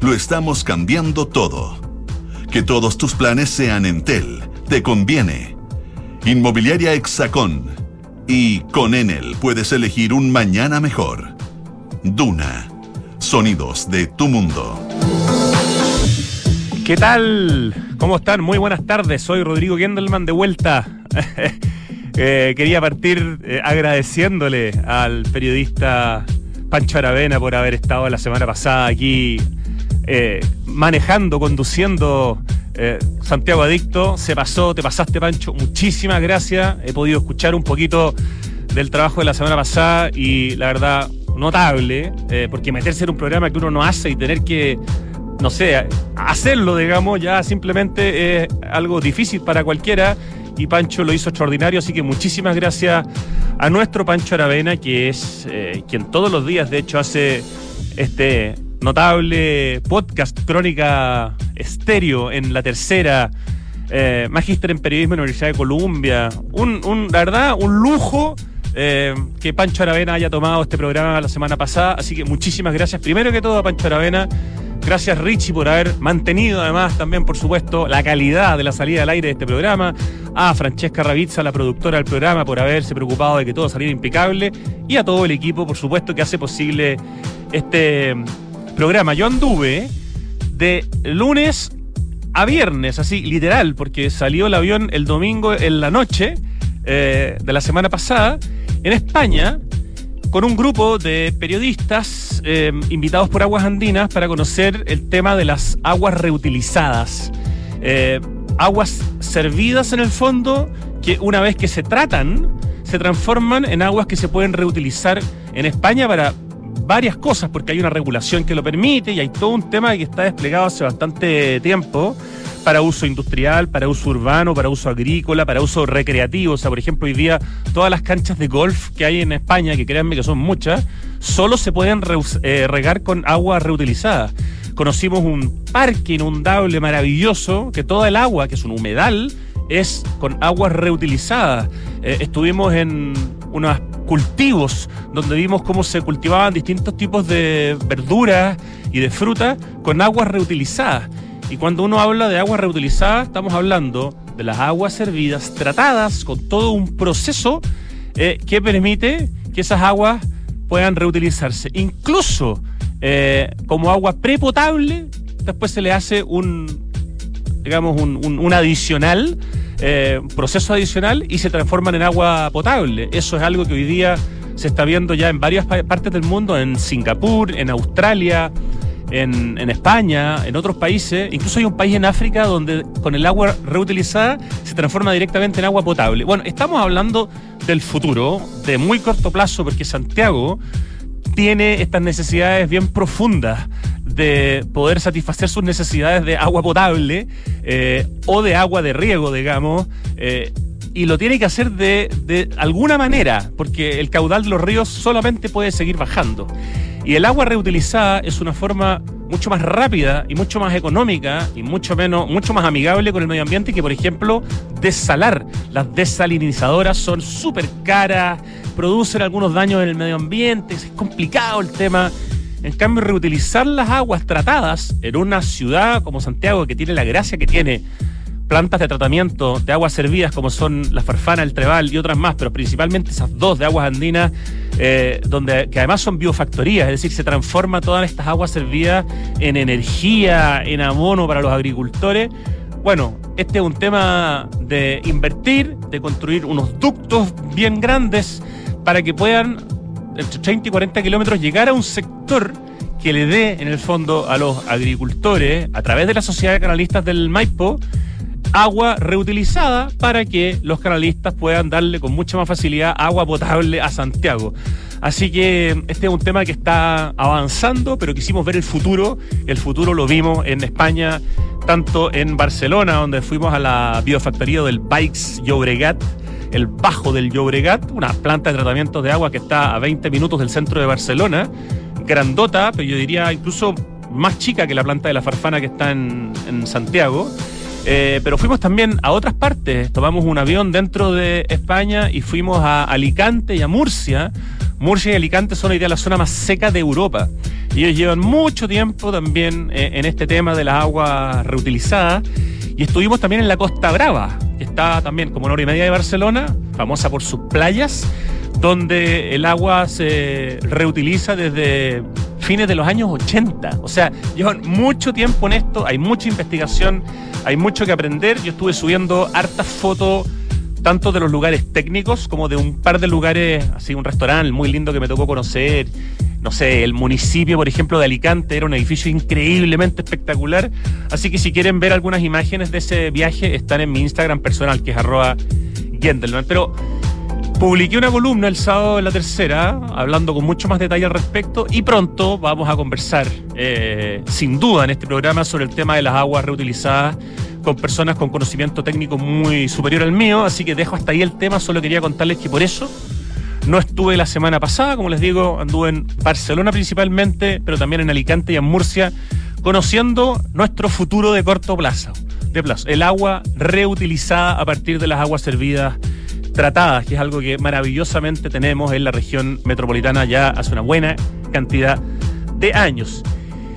lo estamos cambiando todo. Que todos tus planes sean Entel. Te conviene. Inmobiliaria Hexacón. Y con Enel puedes elegir un mañana mejor. Duna. Sonidos de tu mundo. ¿Qué tal? ¿Cómo están? Muy buenas tardes. Soy Rodrigo Gendelman de vuelta. Eh, quería partir eh, agradeciéndole al periodista Pancho Aravena por haber estado la semana pasada aquí eh, manejando, conduciendo Santiago Adicto. Se pasó, te pasaste Pancho. Muchísimas gracias. He podido escuchar un poquito del trabajo de la semana pasada y la verdad notable, porque meterse en un programa que uno no hace y tener que no sé, hacerlo, digamos, ya simplemente es algo difícil para cualquiera y Pancho lo hizo extraordinario, así que muchísimas gracias a nuestro Pancho Aravena, que es eh, quien todos los días, de hecho, hace este notable podcast Crónica Estéreo en la tercera. Eh, magíster en periodismo en la Universidad de Columbia. Un, la verdad, un lujo eh, que Pancho Aravena haya tomado este programa la semana pasada. Así que muchísimas gracias. Primero que todo a Pancho Aravena Gracias Richie por haber mantenido además también, por supuesto, la calidad de la salida al aire de este programa. A Francesca Ravizza, la productora del programa, por haberse preocupado de que todo saliera impecable. Y a todo el equipo, por supuesto, que hace posible este programa. Yo anduve de lunes a viernes, así literal, porque salió el avión el domingo en la noche eh, de la semana pasada en España con un grupo de periodistas eh, invitados por Aguas Andinas para conocer el tema de las aguas reutilizadas. Eh, aguas servidas en el fondo que una vez que se tratan, se transforman en aguas que se pueden reutilizar en España para varias cosas, porque hay una regulación que lo permite y hay todo un tema que está desplegado hace bastante tiempo para uso industrial, para uso urbano, para uso agrícola, para uso recreativo. O sea, por ejemplo, hoy día todas las canchas de golf que hay en España, que créanme que son muchas, solo se pueden eh, regar con agua reutilizada. Conocimos un parque inundable maravilloso, que toda el agua, que es un humedal, es con agua reutilizada. Eh, estuvimos en unos cultivos donde vimos cómo se cultivaban distintos tipos de verduras y de frutas con aguas reutilizadas. Y cuando uno habla de agua reutilizada, estamos hablando de las aguas servidas, tratadas con todo un proceso eh, que permite que esas aguas puedan reutilizarse. Incluso eh, como agua prepotable, después se le hace un, digamos, un, adicional, eh, proceso adicional y se transforman en agua potable. Eso es algo que hoy día se está viendo ya en varias partes del mundo, en Singapur, en Australia, en, España, en otros países, incluso hay un país en África donde con el agua reutilizada se transforma directamente en agua potable. Bueno, estamos hablando del futuro, de muy corto plazo, porque Santiago tiene estas necesidades bien profundas de poder satisfacer sus necesidades de agua potable eh, o de agua de riego, digamos. Eh, y lo tiene que hacer de, de alguna manera, porque el caudal de los ríos solamente puede seguir bajando. Y el agua reutilizada es una forma mucho más rápida y mucho más económica y mucho menos, mucho más amigable con el medio ambiente que, por ejemplo, desalar. Las desalinizadoras son súper caras, producen algunos daños en el medio ambiente, es complicado el tema. En cambio, reutilizar las aguas tratadas en una ciudad como Santiago, que tiene la gracia que tiene plantas de tratamiento de aguas servidas como son la farfana, el trebal y otras más, pero principalmente esas dos de aguas andinas, eh, donde, que además son biofactorías, es decir, se transforma todas estas aguas servidas en energía, en abono para los agricultores. Bueno, este es un tema de invertir, de construir unos ductos bien grandes para que puedan, entre 30 y 40 kilómetros, llegar a un sector que le dé, en el fondo, a los agricultores, a través de la Sociedad de Canalistas del Maipo, agua reutilizada para que los canalistas puedan darle con mucha más facilidad agua potable a Santiago. Así que este es un tema que está avanzando, pero quisimos ver el futuro. El futuro lo vimos en España, tanto en Barcelona, donde fuimos a la biofactoría del Bikes Llobregat, el Bajo del Llobregat, una planta de tratamiento de agua que está a 20 minutos del centro de Barcelona, grandota, pero yo diría incluso más chica que la planta de la Farfana que está en, en Santiago. Eh, pero fuimos también a otras partes. Tomamos un avión dentro de España y fuimos a Alicante y a Murcia. Murcia y Alicante son hoy día la zona más seca de Europa. Y ellos llevan mucho tiempo también eh, en este tema de las aguas reutilizadas. Y estuvimos también en la Costa Brava, que está también como una hora y media de Barcelona, famosa por sus playas, donde el agua se reutiliza desde fines de los años 80. O sea, llevan mucho tiempo en esto, hay mucha investigación, hay mucho que aprender. Yo estuve subiendo hartas fotos tanto de los lugares técnicos como de un par de lugares, así un restaurante muy lindo que me tocó conocer. No sé, el municipio, por ejemplo, de Alicante era un edificio increíblemente espectacular. Así que si quieren ver algunas imágenes de ese viaje, están en mi Instagram personal, que es Gendelman. Pero Publiqué una columna el sábado en la tercera, hablando con mucho más detalle al respecto, y pronto vamos a conversar, eh, sin duda, en este programa sobre el tema de las aguas reutilizadas con personas con conocimiento técnico muy superior al mío, así que dejo hasta ahí el tema, solo quería contarles que por eso no estuve la semana pasada, como les digo, anduve en Barcelona principalmente, pero también en Alicante y en Murcia, conociendo nuestro futuro de corto plazo, de plazo, el agua reutilizada a partir de las aguas servidas tratadas, que es algo que maravillosamente tenemos en la región metropolitana ya hace una buena cantidad de años.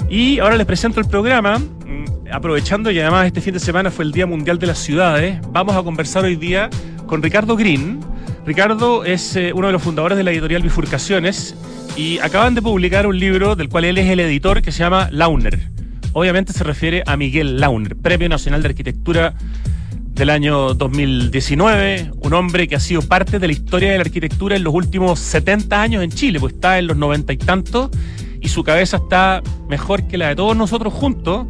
Y ahora les presento el programa, mm, aprovechando y además este fin de semana fue el Día Mundial de las Ciudades, vamos a conversar hoy día con Ricardo Green. Ricardo es eh, uno de los fundadores de la editorial Bifurcaciones y acaban de publicar un libro del cual él es el editor que se llama Launer. Obviamente se refiere a Miguel Launer, Premio Nacional de Arquitectura del año 2019, un hombre que ha sido parte de la historia de la arquitectura en los últimos 70 años en Chile, pues está en los 90 y tantos y su cabeza está mejor que la de todos nosotros juntos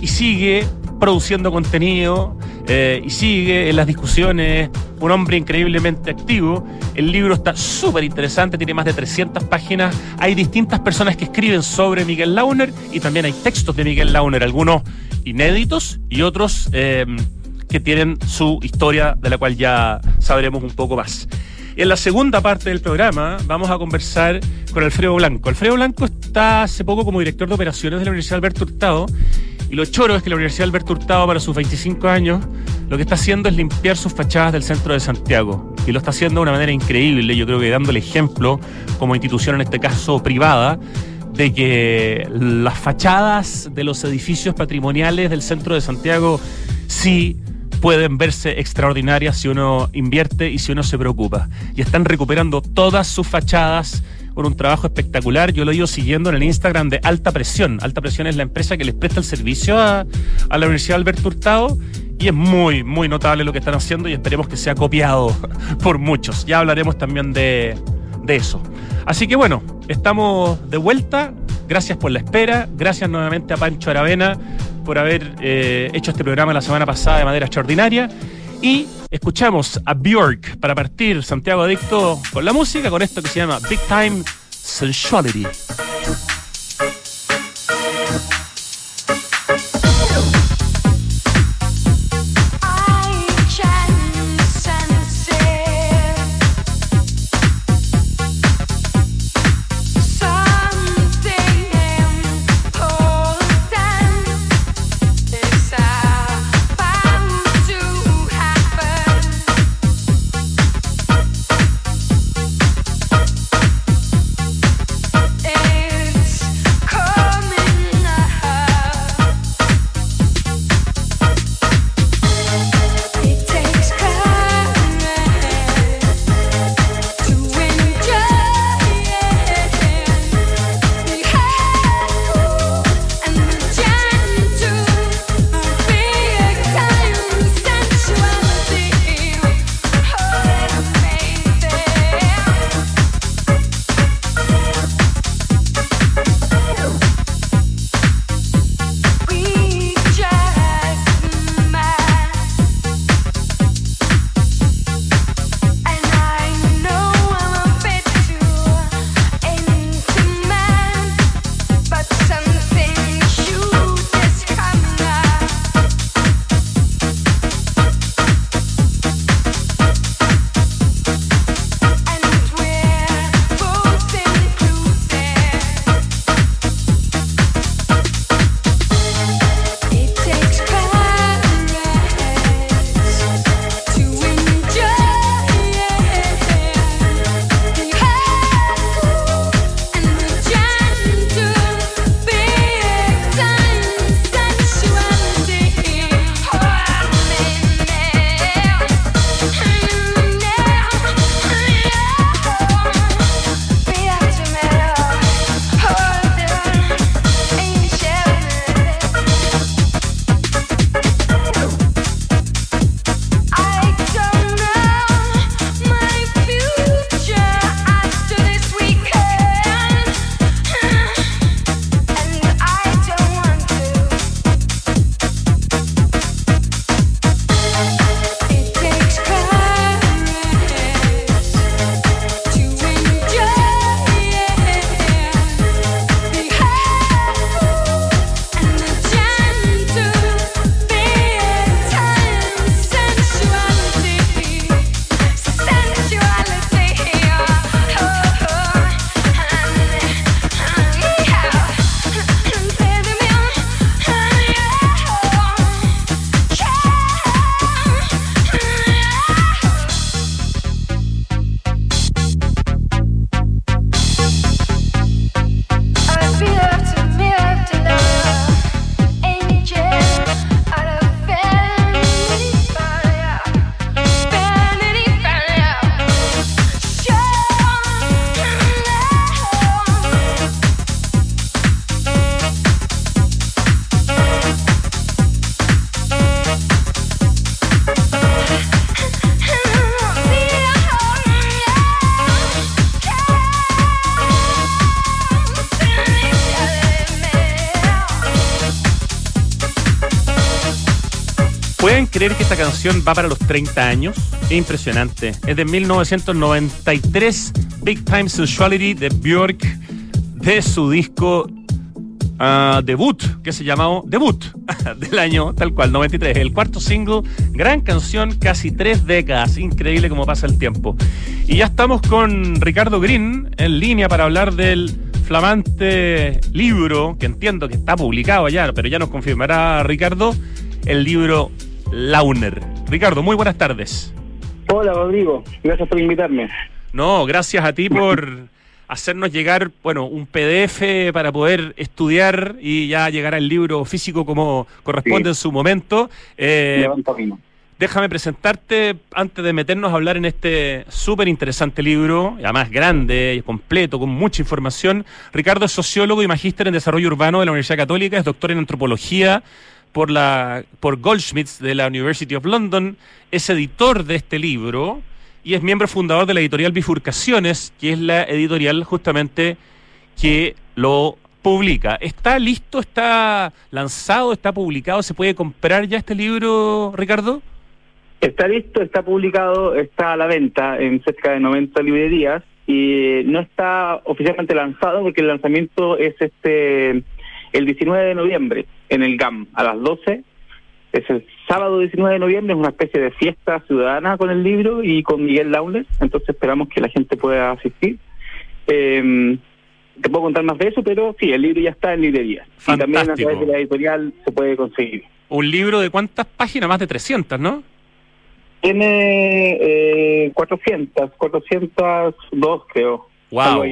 y sigue produciendo contenido eh, y sigue en las discusiones, un hombre increíblemente activo. El libro está súper interesante, tiene más de 300 páginas. Hay distintas personas que escriben sobre Miguel Launer y también hay textos de Miguel Launer, algunos inéditos y otros... Eh, que tienen su historia, de la cual ya sabremos un poco más. En la segunda parte del programa vamos a conversar con Alfredo Blanco. Alfredo Blanco está hace poco como director de operaciones de la Universidad Alberto Hurtado y lo choro es que la Universidad Alberto Hurtado para sus 25 años lo que está haciendo es limpiar sus fachadas del centro de Santiago y lo está haciendo de una manera increíble, yo creo que dando el ejemplo como institución en este caso privada de que las fachadas de los edificios patrimoniales del centro de Santiago sí pueden verse extraordinarias si uno invierte y si uno se preocupa. Y están recuperando todas sus fachadas con un trabajo espectacular. Yo lo he ido siguiendo en el Instagram de Alta Presión. Alta Presión es la empresa que les presta el servicio a, la Universidad Alberto Hurtado y es muy, muy notable lo que están haciendo y esperemos que sea copiado por muchos. Ya hablaremos también de, de eso. Así que bueno, estamos de vuelta. Gracias por la espera. Gracias nuevamente a Pancho Aravena por haber eh, hecho este programa la semana pasada de manera extraordinaria. Y escuchamos a Björk para partir Santiago Adicto con la música, con esto que se llama Big Time Sensuality. ¿Pueden creer que esta canción va para los 30 años? Es impresionante. Es de 1993, Big Time Sensuality de Björk, de su disco uh, debut, que se llamaba Debut, del año tal cual, 93. El cuarto single, gran canción, casi tres décadas. Increíble cómo pasa el tiempo. Y ya estamos con Ricardo Green en línea para hablar del flamante libro, que entiendo que está publicado ya, pero ya nos confirmará Ricardo, el libro Launer. Ricardo, muy buenas tardes. Hola Rodrigo, gracias por invitarme. No, gracias a ti por hacernos llegar, bueno, un PDF para poder estudiar y ya llegar al libro físico como corresponde en su momento. Eh, déjame presentarte antes de meternos a hablar en este súper interesante libro, además grande y completo, con mucha información. Ricardo es sociólogo y magíster en desarrollo urbano de la Universidad Católica, es doctor en antropología por, la, por Goldschmidt de la University of London, es editor de este libro y es miembro fundador de la editorial Bifurcaciones, que es la editorial justamente que lo publica. ¿Está listo? ¿Está lanzado? ¿Está publicado? ¿Se puede comprar ya este libro, Ricardo? Está listo, está publicado, está a la venta en cerca de 90 librerías y no está oficialmente lanzado porque el lanzamiento es este el 19 de noviembre en el GAM a las 12. Es el sábado 19 de noviembre, es una especie de fiesta ciudadana con el libro y con Miguel Laules, entonces esperamos que la gente pueda asistir. Eh, te puedo contar más de eso, pero sí, el libro ya está en librería. Y también a través de la editorial se puede conseguir. ¿Un libro de cuántas páginas? Más de 300, ¿no? Tiene eh, 400, 402 creo. Wow.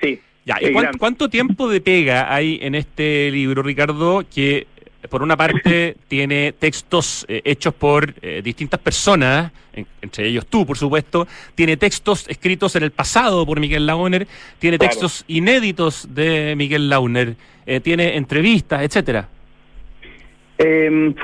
sí. Ya, ¿y cuánto, tiempo de pega hay en este libro, Ricardo, que por una parte tiene textos eh, hechos por eh, distintas personas, entre ellos tú, por supuesto, tiene textos escritos en el pasado por Miguel Launer, tiene textos inéditos de Miguel Launer, eh, tiene entrevistas, etcétera. Em,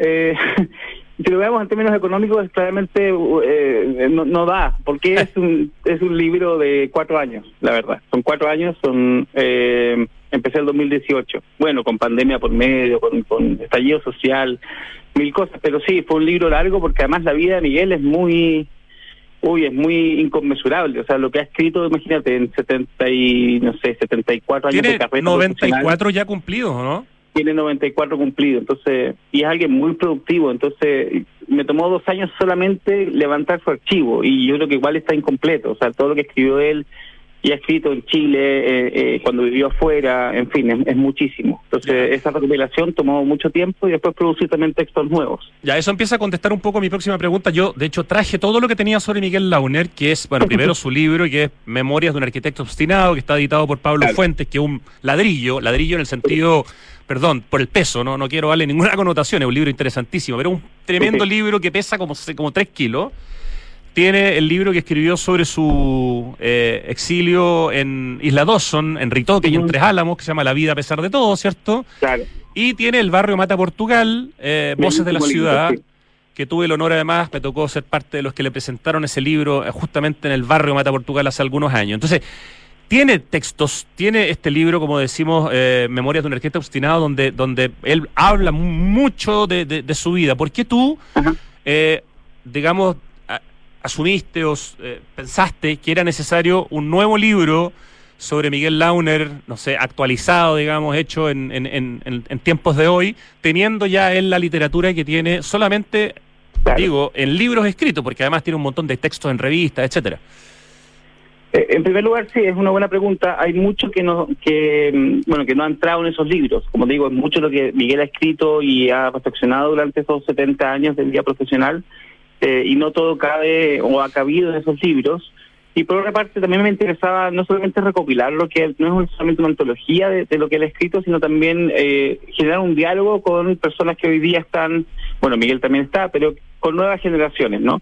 eh, si lo vemos en términos económicos, claramente eh, no, da, porque es un, es un libro de cuatro años, la verdad. Son cuatro años, son eh, empecé el 2018. Bueno, con pandemia por medio, con, con estallido social, mil cosas, pero sí, fue un libro largo porque además la vida de Miguel es muy... Uy, es muy inconmensurable. O sea, lo que ha escrito, imagínate, en 70 y, no sé, 74 años de carrera. 94 ya cumplidos, ¿no? Tiene 94 cumplidos, entonces, y es alguien muy productivo, entonces me tomó dos años solamente levantar su archivo y yo creo que igual está incompleto, o sea, todo lo que escribió él y ha escrito en Chile, eh, eh, cuando vivió afuera, en fin, es, muchísimo. Entonces, esa recopilación tomó mucho tiempo y después producir también textos nuevos. Ya, eso empieza a contestar un poco mi próxima pregunta. Yo, de hecho, traje todo lo que tenía sobre Miguel Launer, que es, bueno, primero su libro, que es Memorias de un arquitecto obstinado, que está editado por Pablo Fuentes, que es un ladrillo, ladrillo en el sentido perdón, por el peso, no, no quiero darle ninguna connotación, es un libro interesantísimo, pero un tremendo libro que pesa como, como 3 kilos. Tiene el libro que escribió sobre su eh, exilio en Isla Dawson, en Ritoque y en Tres Álamos, que se llama La vida a pesar de todo, ¿cierto? Claro. Y tiene el barrio Mata Portugal, eh, Voces de la Ciudad, que tuve el honor además, me tocó ser parte de los que le presentaron ese libro eh, justamente en el barrio Mata Portugal hace algunos años. Entonces, tiene textos, tiene este libro, como decimos, eh, Memorias de un arquitecto obstinado, donde, donde él habla mucho de, su vida. ¿Por qué tú, eh, digamos, asumiste o eh, pensaste que era necesario un nuevo libro sobre Miguel Launer, no sé, actualizado, digamos, hecho en, en, en, tiempos de hoy, teniendo ya él la literatura que tiene solamente, digo, en libros escritos, porque además tiene un montón de textos en revistas, etcétera? Eh, en primer lugar, sí, es una buena pregunta. Hay mucho que no, que, mm, bueno, que no ha entrado en esos libros. Como digo, es mucho lo que Miguel ha escrito y ha reflexionado durante esos 70 años del día profesional, eh, y no todo cabe o ha cabido en esos libros. Y por otra parte, también me interesaba no solamente recopilar lo que no es solamente una antología de, lo que él ha escrito, sino también eh, generar un diálogo con personas que hoy día están, bueno, Miguel también está, pero con nuevas generaciones, ¿no?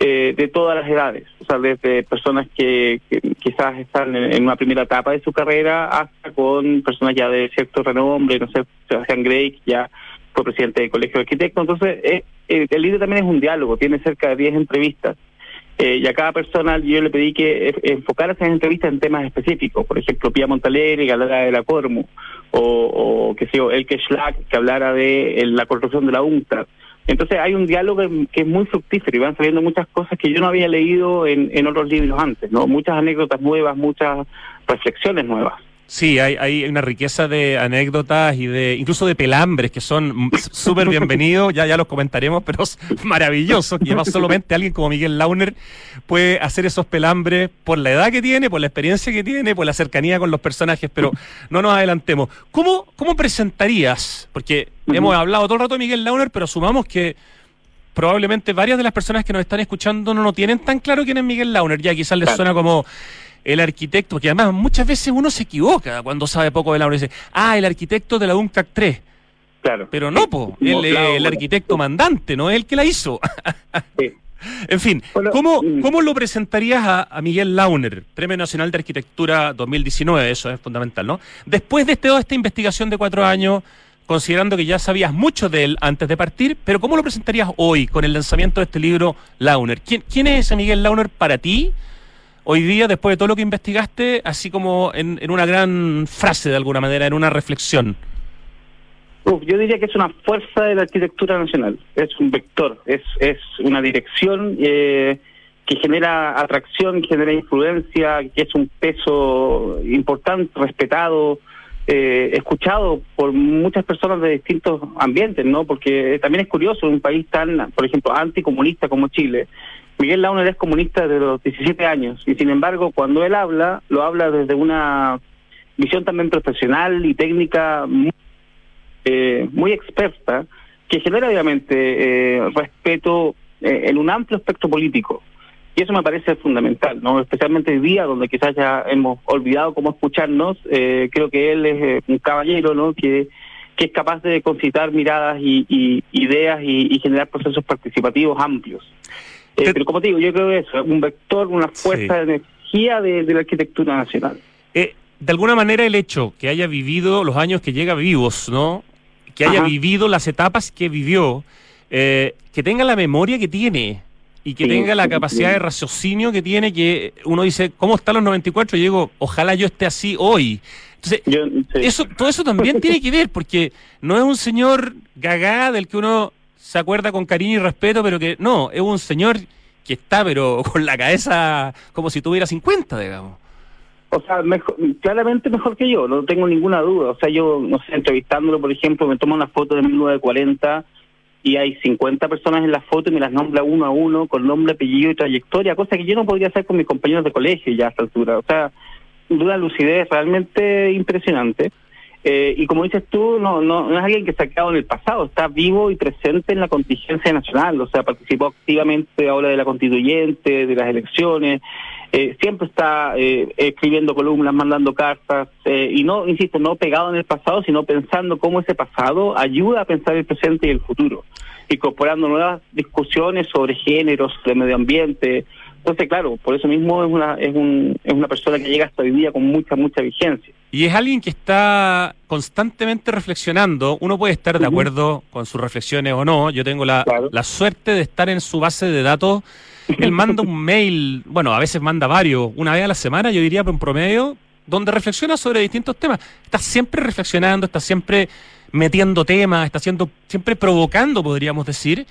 Eh, de todas las edades, o sea, desde personas que, quizás están en, una primera etapa de su carrera hasta con personas ya de cierto renombre, no sé, Sebastián Grey, ya fue presidente del Colegio de Arquitectos. Entonces, eh, el libro también es un diálogo, tiene cerca de 10 entrevistas eh, y a cada persona yo le pedí que enfocara esas entrevistas en temas específicos. Por ejemplo, Pia Montalegre, que hablara de la Cormu, o, o que sé Elke Schlag, que hablara de la construcción de la UNCTAD, Entonces hay un diálogo que es muy fructífero y van saliendo muchas cosas que yo no había leído en, en otros libros antes, ¿no? Muchas anécdotas nuevas, muchas reflexiones nuevas. Sí, hay, hay una riqueza de anécdotas y de incluso de pelambres que son súper bienvenidos, ya, ya los comentaremos, pero es maravilloso. Además solamente alguien como Miguel Launer puede hacer esos pelambres por la edad que tiene, por la experiencia que tiene, por la cercanía con los personajes, pero no nos adelantemos. ¿Cómo, cómo presentarías? Porque hemos hablado todo el rato de Miguel Launer, pero sumamos que probablemente varias de las personas que nos están escuchando no lo tienen tan claro quién es Miguel Launer. Ya quizás les suena como el arquitecto, que además muchas veces uno se equivoca cuando sabe poco de la dice, ah, el arquitecto de la UNCAC 3. Claro. Pero no, po, el arquitecto mandante, no es el que la hizo. sí. En fin, ¿cómo. ¿cómo lo presentarías a, Miguel Launer, Premio Nacional de Arquitectura 2019? Eso es fundamental, ¿no? Después de este, toda esta investigación de cuatro años, considerando que ya sabías mucho de él antes de partir, pero ¿cómo lo presentarías hoy con el lanzamiento de este libro Launer? ¿Quién, quién es ese Miguel Launer para ti? Hoy día, después de todo lo que investigaste, así como en, una gran frase de alguna manera, en una reflexión? yo diría que es una fuerza de la arquitectura nacional, es un vector, es, es una dirección eh, que genera atracción, genera influencia, que es un peso importante, respetado, eh, escuchado por muchas personas de distintos ambientes, ¿no? Porque también es curioso, un país tan, por ejemplo, anticomunista como Chile, Miguel Launer es comunista desde los 17 años y sin embargo cuando él habla, lo habla desde una visión también profesional y técnica muy, eh, experta que genera obviamente eh, respeto eh, en un amplio espectro político. Y eso me parece fundamental, ¿no? Especialmente hoy día, donde quizás ya hemos olvidado cómo escucharnos, creo que él es un caballero, ¿no? Que, que es capaz de concitar miradas y, ideas y generar procesos participativos amplios. Eh, pero como te digo, yo creo que eso, un vector, una fuerza de energía de, la arquitectura nacional. Eh, de alguna manera el hecho que haya vivido los años que llega vivos, ¿no? Que haya vivido las etapas que vivió, eh, que tenga la memoria que tiene y que tenga la capacidad de raciocinio que tiene, que uno dice, ¿cómo están los 94? Y digo, ojalá yo esté así hoy. Entonces, eso, todo eso también tiene que ver, porque no es un señor gagá del que uno se acuerda con cariño y respeto, pero que no, es un señor que está, pero con la cabeza como si tuviera 50, digamos. O sea, mejor, claramente mejor que yo, no tengo ninguna duda. O sea, yo, no sé, entrevistándolo, por ejemplo, me tomo una foto de 1940 y hay 50 personas en la foto y me las nombra uno a uno con nombre, apellido y trayectoria, cosa que yo no podría hacer con mis compañeros de colegio ya a esta altura. O sea, una lucidez realmente impresionante. Eh, y como dices tú, no, no, es alguien que se ha quedado en el pasado, está vivo y presente en la contingencia nacional, o sea, participó activamente ahora de la constituyente, de las elecciones, eh, siempre está eh, escribiendo columnas, mandando cartas, y no, insisto, no pegado en el pasado, sino pensando cómo ese pasado ayuda a pensar el presente y el futuro, incorporando nuevas discusiones sobre géneros, sobre medio ambiente, entonces, claro, por eso mismo es una, es, un, es una persona que llega hasta hoy día con mucha, mucha vigencia. Y es alguien que está constantemente reflexionando. Uno puede estar de acuerdo con sus reflexiones o no. Yo tengo la, la suerte de estar en su base de datos. Él manda un mail, bueno, a veces manda varios, una vez a la semana, yo diría, en promedio, donde reflexiona sobre distintos temas. Está siempre reflexionando, está siempre metiendo temas, está siendo, siempre provocando, podríamos decir.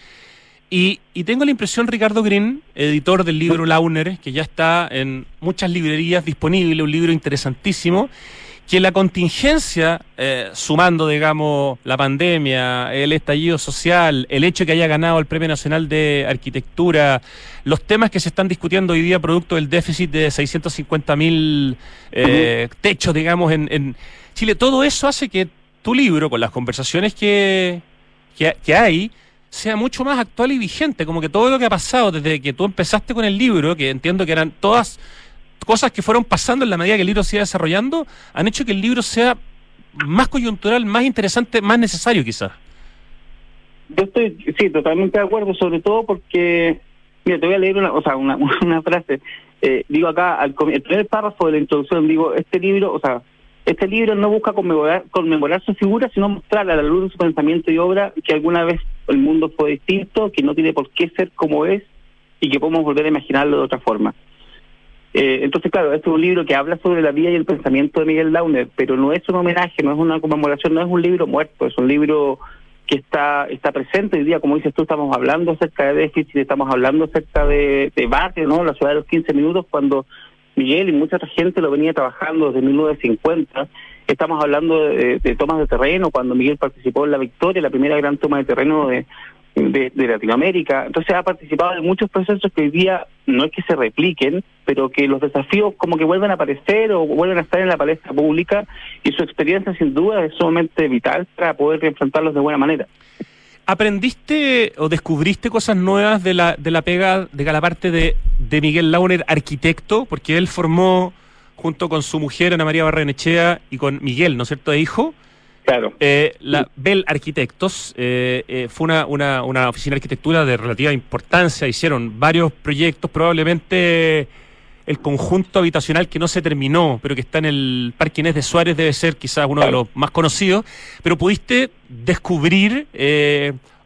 Y, tengo la impresión, Ricardo Green, editor del libro Launer, que ya está en muchas librerías disponible, un libro interesantísimo, que la contingencia, eh, sumando, digamos, la pandemia, el estallido social, el hecho de que haya ganado el Premio Nacional de Arquitectura, los temas que se están discutiendo hoy día producto del déficit de 650 mil eh, techos, digamos, en, Chile, todo eso hace que tu libro, con las conversaciones que, que hay, sea mucho más actual y vigente, como que todo lo que ha pasado desde que tú empezaste con el libro, que entiendo que eran todas cosas que fueron pasando en la medida que el libro se iba desarrollando, han hecho que el libro sea más coyuntural, más interesante, más necesario quizás. Yo estoy, sí, totalmente de acuerdo, sobre todo porque, mira, te voy a leer una, o sea, una, frase. Eh, digo acá, al, el primer párrafo de la introducción, digo, este libro, o sea, este libro no busca conmemorar, conmemorar su figura, sino mostrar a la luz de su pensamiento y obra que alguna vez el mundo fue distinto, que no tiene por qué ser como es y que podemos volver a imaginarlo de otra forma. Eh, entonces, claro, este es un libro que habla sobre la vida y el pensamiento de Miguel Launer, pero no es un homenaje, no es una conmemoración, no es un libro muerto, es un libro que está está presente hoy día, como dices tú, estamos hablando acerca de déficit, estamos hablando acerca de, barrio, ¿no? La ciudad de los 15 minutos, cuando Miguel y mucha otra gente lo venía trabajando desde 1950. Estamos hablando de tomas de terreno, cuando Miguel participó en la victoria, la primera gran toma de terreno de, de, Latinoamérica. Entonces ha participado en muchos procesos que hoy día no es que se repliquen, pero que los desafíos como que vuelven a aparecer o vuelven a estar en la palestra pública y su experiencia sin duda es sumamente vital para poder enfrentarlos de buena manera. ¿Aprendiste o descubriste cosas nuevas de la, de la pega, de la parte de, de Miguel Launer, arquitecto? Porque él formó, junto con su mujer, Ana María Barrenechea, y con Miguel, ¿no es cierto?, de hijo, Claro. Eh, la Bell Arquitectos eh, eh, fue una, una, una, oficina de arquitectura de relativa importancia. Hicieron varios proyectos, probablemente el conjunto habitacional que no se terminó, pero que está en el Parque Inés de Suárez, debe ser quizás uno de los más conocidos. Pero pudiste descubrir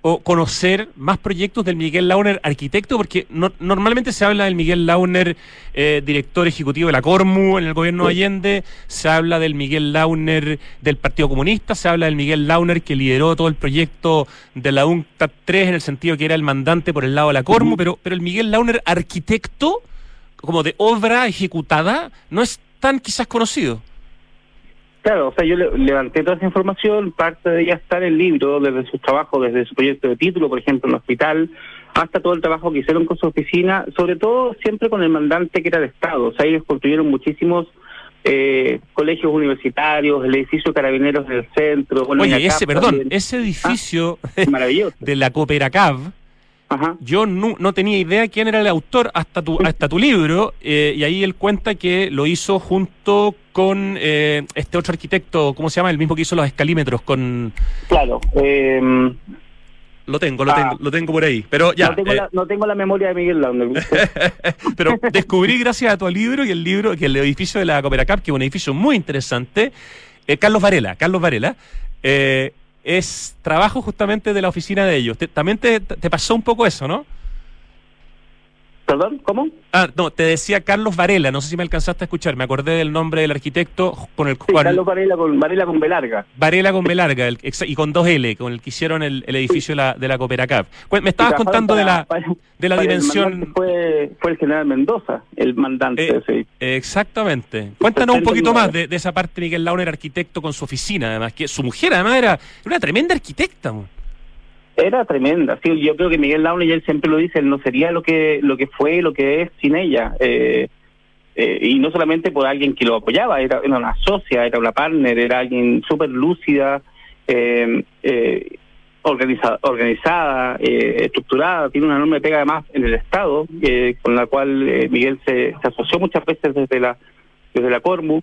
o conocer más proyectos del Miguel Launer arquitecto, porque no, normalmente se habla del Miguel Launer eh, director ejecutivo de la Cormu en el gobierno de Allende, se habla del Miguel Launer del Partido Comunista, se habla del Miguel Launer que lideró todo el proyecto de la UNCTAD 3 en el sentido que era el mandante por el lado de la Cormu, pero, pero el Miguel Launer arquitecto, como de obra ejecutada, no es tan quizás conocido. Claro, o sea, yo levanté toda esa información, parte de ella está en el libro, desde sus trabajos, desde su proyecto de título, por ejemplo, en el hospital, hasta todo el trabajo que hicieron con su oficina, sobre todo siempre con el mandante que era de Estado. O sea, ellos construyeron muchísimos eh, colegios universitarios, el edificio Carabineros del centro. Bueno, Oye, ese, perdón, ese edificio ah, maravilloso. de la Cooperacav, yo no, no, tenía idea quién era el autor hasta tu, hasta tu libro, eh, y ahí él cuenta que lo hizo junto con eh, este otro arquitecto, ¿cómo se llama? El mismo que hizo los escalímetros, con... Claro. Eh, lo tengo, lo, tengo, ah. lo tengo por ahí. Pero ya. No tengo, la, no tengo la, memoria de Miguel Launer. pero descubrí gracias a tu libro y el libro, que el edificio de la Cooperacap, que es un edificio muy interesante, Carlos Varela, Carlos Varela, eh, es trabajo justamente de la oficina de ellos. también te, te, pasó un poco eso, ¿no? ¿Perdón? ¿Cómo? Ah, no, te decía Carlos Varela, no sé si me alcanzaste a escuchar, me acordé del nombre del arquitecto con el cual... Carlos Varela con, Varela con B larga. Varela con B larga, y con dos L, con el que hicieron el, edificio de la, de la Cooperacap. Me estabas contando de la, de la dimensión... Fue, fue el general Mendoza, el mandante. Eh, exactamente. Cuéntanos un poquito más de, esa parte, Miguel Launer, arquitecto con su oficina, además, que su mujer además era una tremenda arquitecta. Era tremenda, sí, yo creo que Miguel Laune, y él siempre lo dice, él no sería lo que lo que fue, lo que es sin ella. Eh, eh, y no solamente por alguien que lo apoyaba, era, una socia, era una partner, era alguien súper lúcida, eh, eh, organizada, organizada estructurada, tiene una enorme pega además en el Estado, con la cual Miguel se, se, asoció muchas veces desde la desde la Cormu.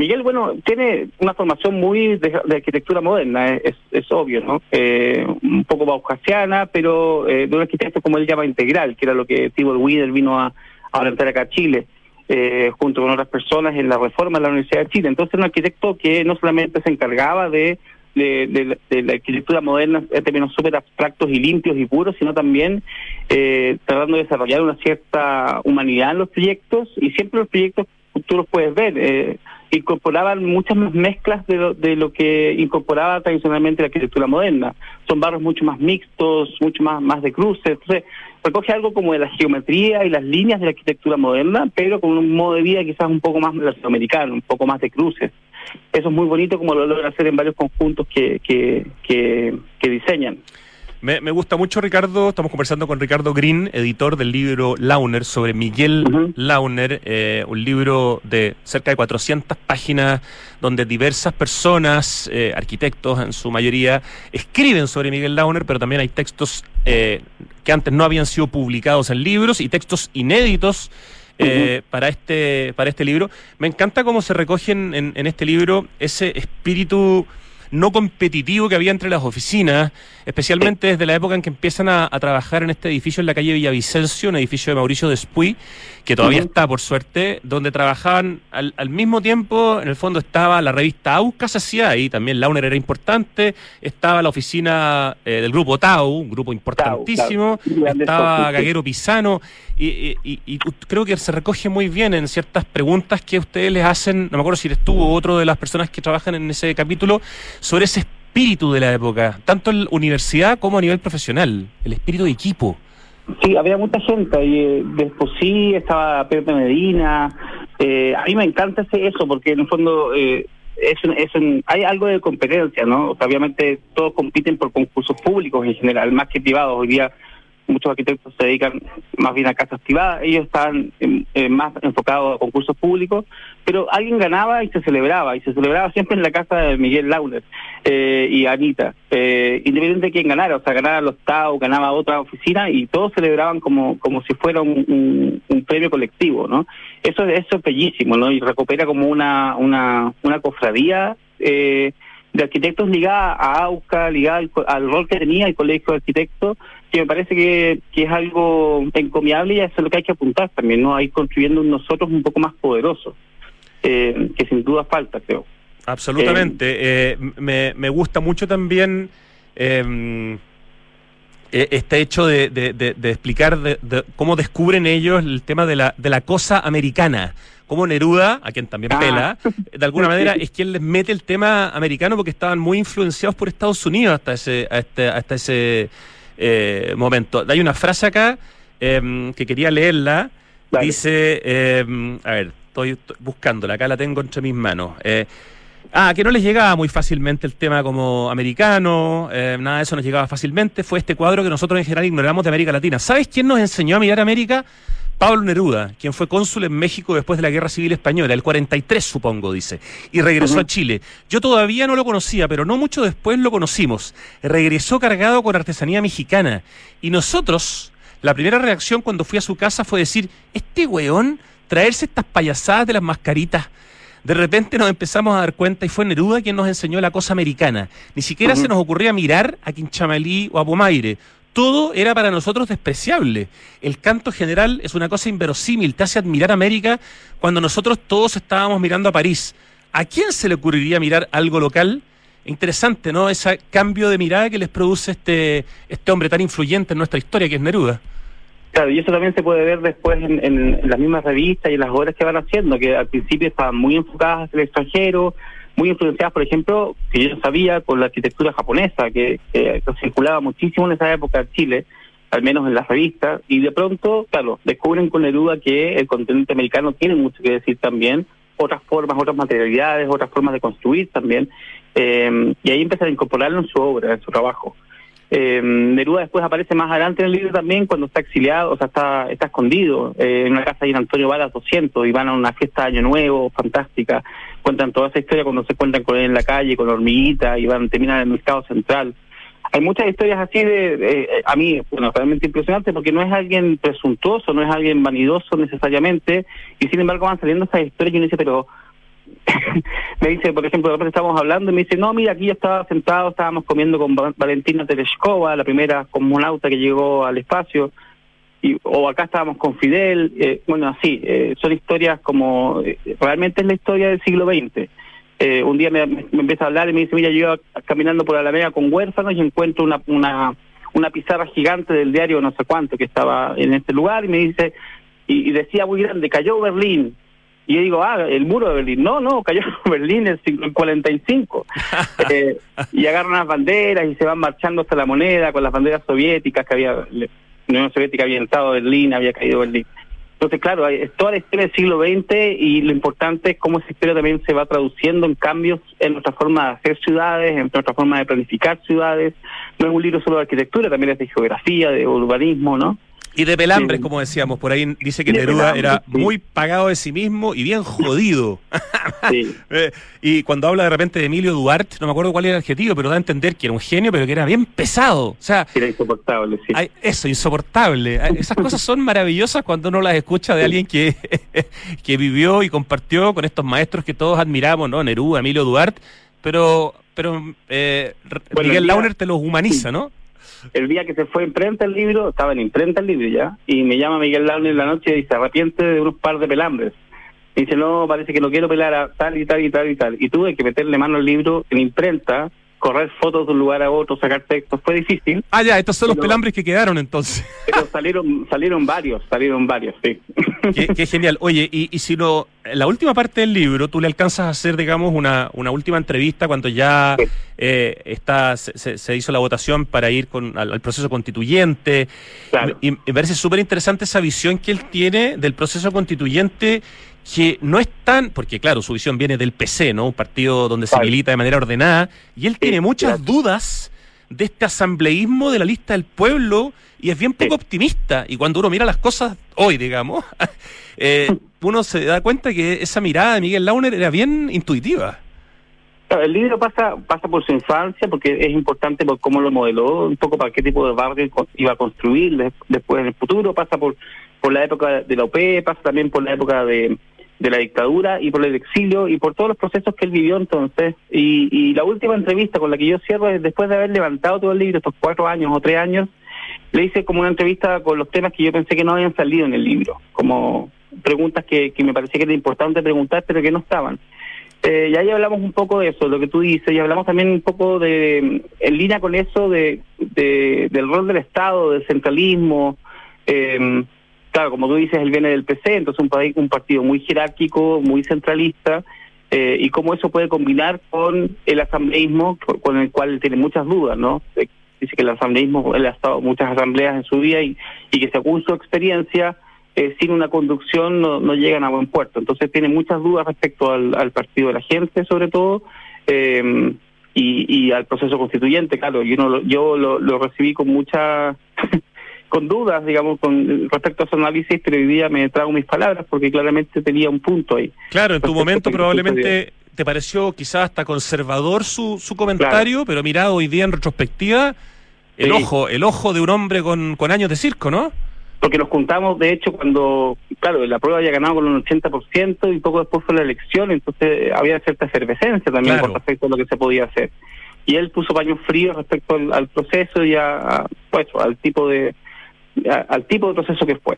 Eh, Miguel, bueno, tiene una formación muy de, arquitectura moderna, es, es, obvio, ¿no? Eh, un poco baucasiana, pero eh, de un arquitecto como él llama integral, que era lo que Tibor Wider vino a, a acá a Chile, eh, junto con otras personas en la reforma de la Universidad de Chile. Entonces, un arquitecto que no solamente se encargaba de, la arquitectura moderna en términos súper abstractos y limpios y puros, sino también eh, tratando de desarrollar una cierta humanidad en los proyectos, y siempre los proyectos tú los puedes ver. Eh, incorporaban muchas más mezclas de lo, de lo que incorporaba tradicionalmente la arquitectura moderna. Son barrios mucho más mixtos, mucho más, más de cruces. Entonces, recoge algo como de la geometría y las líneas de la arquitectura moderna, pero con un modo de vida quizás un poco más latinoamericano, un poco más de cruces. Eso es muy bonito como lo logra hacer en varios conjuntos que, que, que, que diseñan. Me, gusta mucho, Ricardo. Estamos conversando con Ricardo Green, editor del libro Launer, sobre Miguel Launer, eh, un libro de cerca de 400 páginas donde diversas personas, eh, arquitectos en su mayoría, escriben sobre Miguel Launer, pero también hay textos eh, que antes no habían sido publicados en libros y textos inéditos. para este para este libro me encanta cómo se recoge en, en este libro ese espíritu no competitivo que había entre las oficinas, especialmente desde la época en que empiezan a, trabajar en este edificio en la calle Villavicencio, un edificio de Mauricio Despuy, que todavía está, por suerte, donde trabajaban al, mismo tiempo, en el fondo estaba la revista Aucas, hacía ahí también Launer era importante, estaba la oficina eh, del grupo Tau, un grupo importantísimo, estaba Gaguero Pisano, y, y, creo que se recoge muy bien en ciertas preguntas que ustedes les hacen, no me acuerdo si eres tú o otro de las personas que trabajan en ese capítulo, sobre ese espíritu de la época, tanto en la universidad como a nivel profesional, el espíritu de equipo. Sí, había mucha gente. Y, eh, después sí, estaba Pepe Medina. Eh, a mí me encanta ese, eso, porque en el fondo eh, es, es un, hay algo de competencia, ¿no? obviamente todos compiten por concursos públicos en general, más que privados. Hoy día muchos arquitectos se dedican más bien a casas privadas, ellos están más enfocados a concursos públicos, pero alguien ganaba y se celebraba, y se celebraba siempre en la casa de Miguel Launer eh, y Anita, eh, independientemente de quién ganara, o sea, ganaba los TAO, ganaba otra oficina, y todos celebraban como, como si fuera un, un, premio colectivo, ¿no? Eso, eso es bellísimo, ¿no? Y recupera como una, una, una cofradía eh, de arquitectos ligada a AUCA, ligada al, rol que tenía el Colegio de Arquitectos, que me parece que, que, es algo encomiable y eso es lo que hay que apuntar también, ¿no? Ahí construyendo nosotros un poco más poderosos, eh, que sin duda falta, creo. Absolutamente. Eh, me, me, gusta mucho también e, este hecho de, de, de, explicar cómo descubren ellos el tema de la, de la cosa americana como Neruda, a quien también ah. pela, de alguna manera es quien les mete el tema americano porque estaban muy influenciados por Estados Unidos hasta ese, hasta, hasta ese eh, momento. Hay una frase acá em, que quería leerla. Dice, em, a ver, estoy, buscándola, acá la tengo entre mis manos. Eh, Ah, que no les llegaba muy fácilmente el tema como americano, eh, nada de eso nos llegaba fácilmente. Fue este cuadro que nosotros en general ignoramos de América Latina. ¿Sabes quién nos enseñó a mirar América? Pablo Neruda, quien fue cónsul en México después de la Guerra Civil Española, el 43 supongo, dice, y regresó a Chile. Yo todavía no lo conocía, pero no mucho después lo conocimos. Regresó cargado con artesanía mexicana. Y nosotros, la primera reacción cuando fui a su casa fue decir, este weón, traerse estas payasadas de las mascaritas. De repente nos empezamos a dar cuenta y fue Neruda quien nos enseñó la cosa americana. Ni siquiera se nos ocurría mirar a Quinchamalí o a Pomaire todo era para nosotros despreciable. El canto general es una cosa inverosímil, te hace admirar América cuando nosotros todos estábamos mirando a París. ¿A quién se le ocurriría mirar algo local? Interesante, ¿no? Ese cambio de mirada que les produce este, este hombre tan influyente en nuestra historia, que es Neruda. Claro, y eso también se puede ver después en, en las mismas revistas y en las obras que van haciendo, que al principio estaban muy enfocadas el extranjero, muy influenciadas, por ejemplo, que yo sabía, con la arquitectura japonesa, que, circulaba muchísimo en esa época en Chile, al menos en las revistas, y de pronto, claro, descubren con la duda que el continente americano tiene mucho que decir también, otras formas, otras materialidades, otras formas de construir también, eh, y ahí empiezan a incorporarlo en su obra, en su trabajo. Eh, Neruda después aparece más adelante en el libro también cuando está exiliado, o sea, está, está escondido eh, en una casa ahí en Antonio Balas 200 y van a una fiesta de Año Nuevo, fantástica. Cuentan toda esa historia cuando se encuentran con él en la calle, con hormiguita y van, terminan en el mercado central. Hay muchas historias así de, a mí, bueno, realmente impresionante porque no es alguien presuntuoso, no es alguien vanidoso necesariamente y sin embargo van saliendo esas historias y uno dice, pero me dice, por ejemplo, de repente estamos hablando y me dice, no, mira, aquí yo estaba sentado, estábamos comiendo con Valentina Tereshkova, la primera cosmonauta que llegó al espacio, y, o acá estábamos con Fidel, eh, bueno, así, eh, son historias como, eh, realmente es la historia del siglo XX. un día me, empieza a hablar y me dice, mira, yo iba caminando por la Alameda con huérfanos y encuentro una, una, una pizarra gigante del diario no sé cuánto que estaba en este lugar y me dice, y decía muy grande, cayó Berlín, y yo digo, ah, el muro de Berlín. No, no, cayó Berlín en el 45. eh, y agarran las banderas y se van marchando hasta la moneda con las banderas soviéticas que había, la Unión Soviética había entrado Berlín, había caído Berlín. Entonces, claro, es toda la historia del siglo XX y lo importante es cómo esa historia también se va traduciendo en cambios en nuestra forma de hacer ciudades, en nuestra forma de planificar ciudades. No es un libro solo de arquitectura, también es de geografía, de urbanismo, ¿no? Y de pelambres, como decíamos, por ahí dice que Neruda era muy pagado de sí mismo y bien jodido. Eh, y cuando habla de repente de Emilio Duarte, no me acuerdo cuál era el adjetivo, pero da a entender que era un genio, pero que era bien pesado. O sea, era insoportable, sí. eso, insoportable. Esas cosas son maravillosas cuando uno las escucha de alguien que, que vivió y compartió con estos maestros que todos admiramos, ¿no? Neruda, Emilio Duarte, pero, pero eh, Miguel Launer te los humaniza, ¿no? El día que se fue imprenta el libro, estaba en imprenta el libro ya, y me llama Miguel Laune en la noche y dice, arrepiente de unos par de pelambres. Y dice, no, parece que no quiero pelar a tal y tal y tal y tal. Y tuve que meterle mano al libro en imprenta, correr fotos de un lugar a otro, sacar textos, fue difícil. Ah, ya, estos son los pelambres que quedaron entonces. Pero salieron, salieron varios, salieron varios, sí. Qué, genial. Oye, y, y si no, la última parte del libro, tú le alcanzas a hacer, digamos, una, una última entrevista cuando ya eh, está, se, se, hizo la votación para ir con, al, proceso constituyente. Claro. Y, y me parece súper interesante esa visión que él tiene del proceso constituyente que no es tan, porque claro, su visión viene del PC, ¿no? Un partido donde se milita de manera ordenada, y él tiene muchas dudas de este asambleísmo de la lista del pueblo y es bien poco optimista. Y cuando uno mira las cosas hoy, digamos, eh, uno se da cuenta que esa mirada de Miguel Launer era bien intuitiva. El libro pasa pasa por su infancia, porque es importante por cómo lo modeló, un poco para qué tipo de barrio iba a construir después en el futuro, pasa por por la época de la OP, pasa también por la época de, de la dictadura y por el exilio y por todos los procesos que él vivió entonces. Y, y la última entrevista con la que yo cierro es después de haber levantado todo el libro, estos cuatro años o tres años, le hice como una entrevista con los temas que yo pensé que no habían salido en el libro, como preguntas que, que me parecía que era importante preguntar, pero que no estaban. Eh, y ahí hablamos un poco de eso, lo que tú dices, y hablamos también un poco de, en línea con eso, de, de del rol del Estado, del centralismo, eh, claro, como tú dices, él viene del PC, entonces un, país, un partido muy jerárquico, muy centralista, eh, y cómo eso puede combinar con el asambleísmo, con el cual tiene muchas dudas, ¿no? Eh, dice que el asambleísmo, él ha estado muchas asambleas en su vida y, que según su experiencia, eh, sin una conducción no, no, llegan a buen puerto. Entonces tiene muchas dudas respecto al, partido de la gente, sobre todo, eh, y, y, al proceso constituyente, claro. Yo, no, yo lo, lo recibí con mucha con dudas, digamos, con respecto a su análisis, pero hoy día me trago mis palabras porque claramente tenía un punto ahí. Claro, en tu momento probablemente te pareció quizás hasta conservador su, su comentario, pero mirado hoy día en retrospectiva, el sí. ojo, el ojo de un hombre con, con años de circo, ¿no? Porque nos juntamos, de hecho, cuando, claro, la prueba había ganado con un 80% y poco después fue la elección, entonces había cierta efervescencia también claro. con respecto a lo que se podía hacer. Y él puso paños fríos respecto al, al proceso y a, a, pues, al tipo de, al tipo de proceso que fue.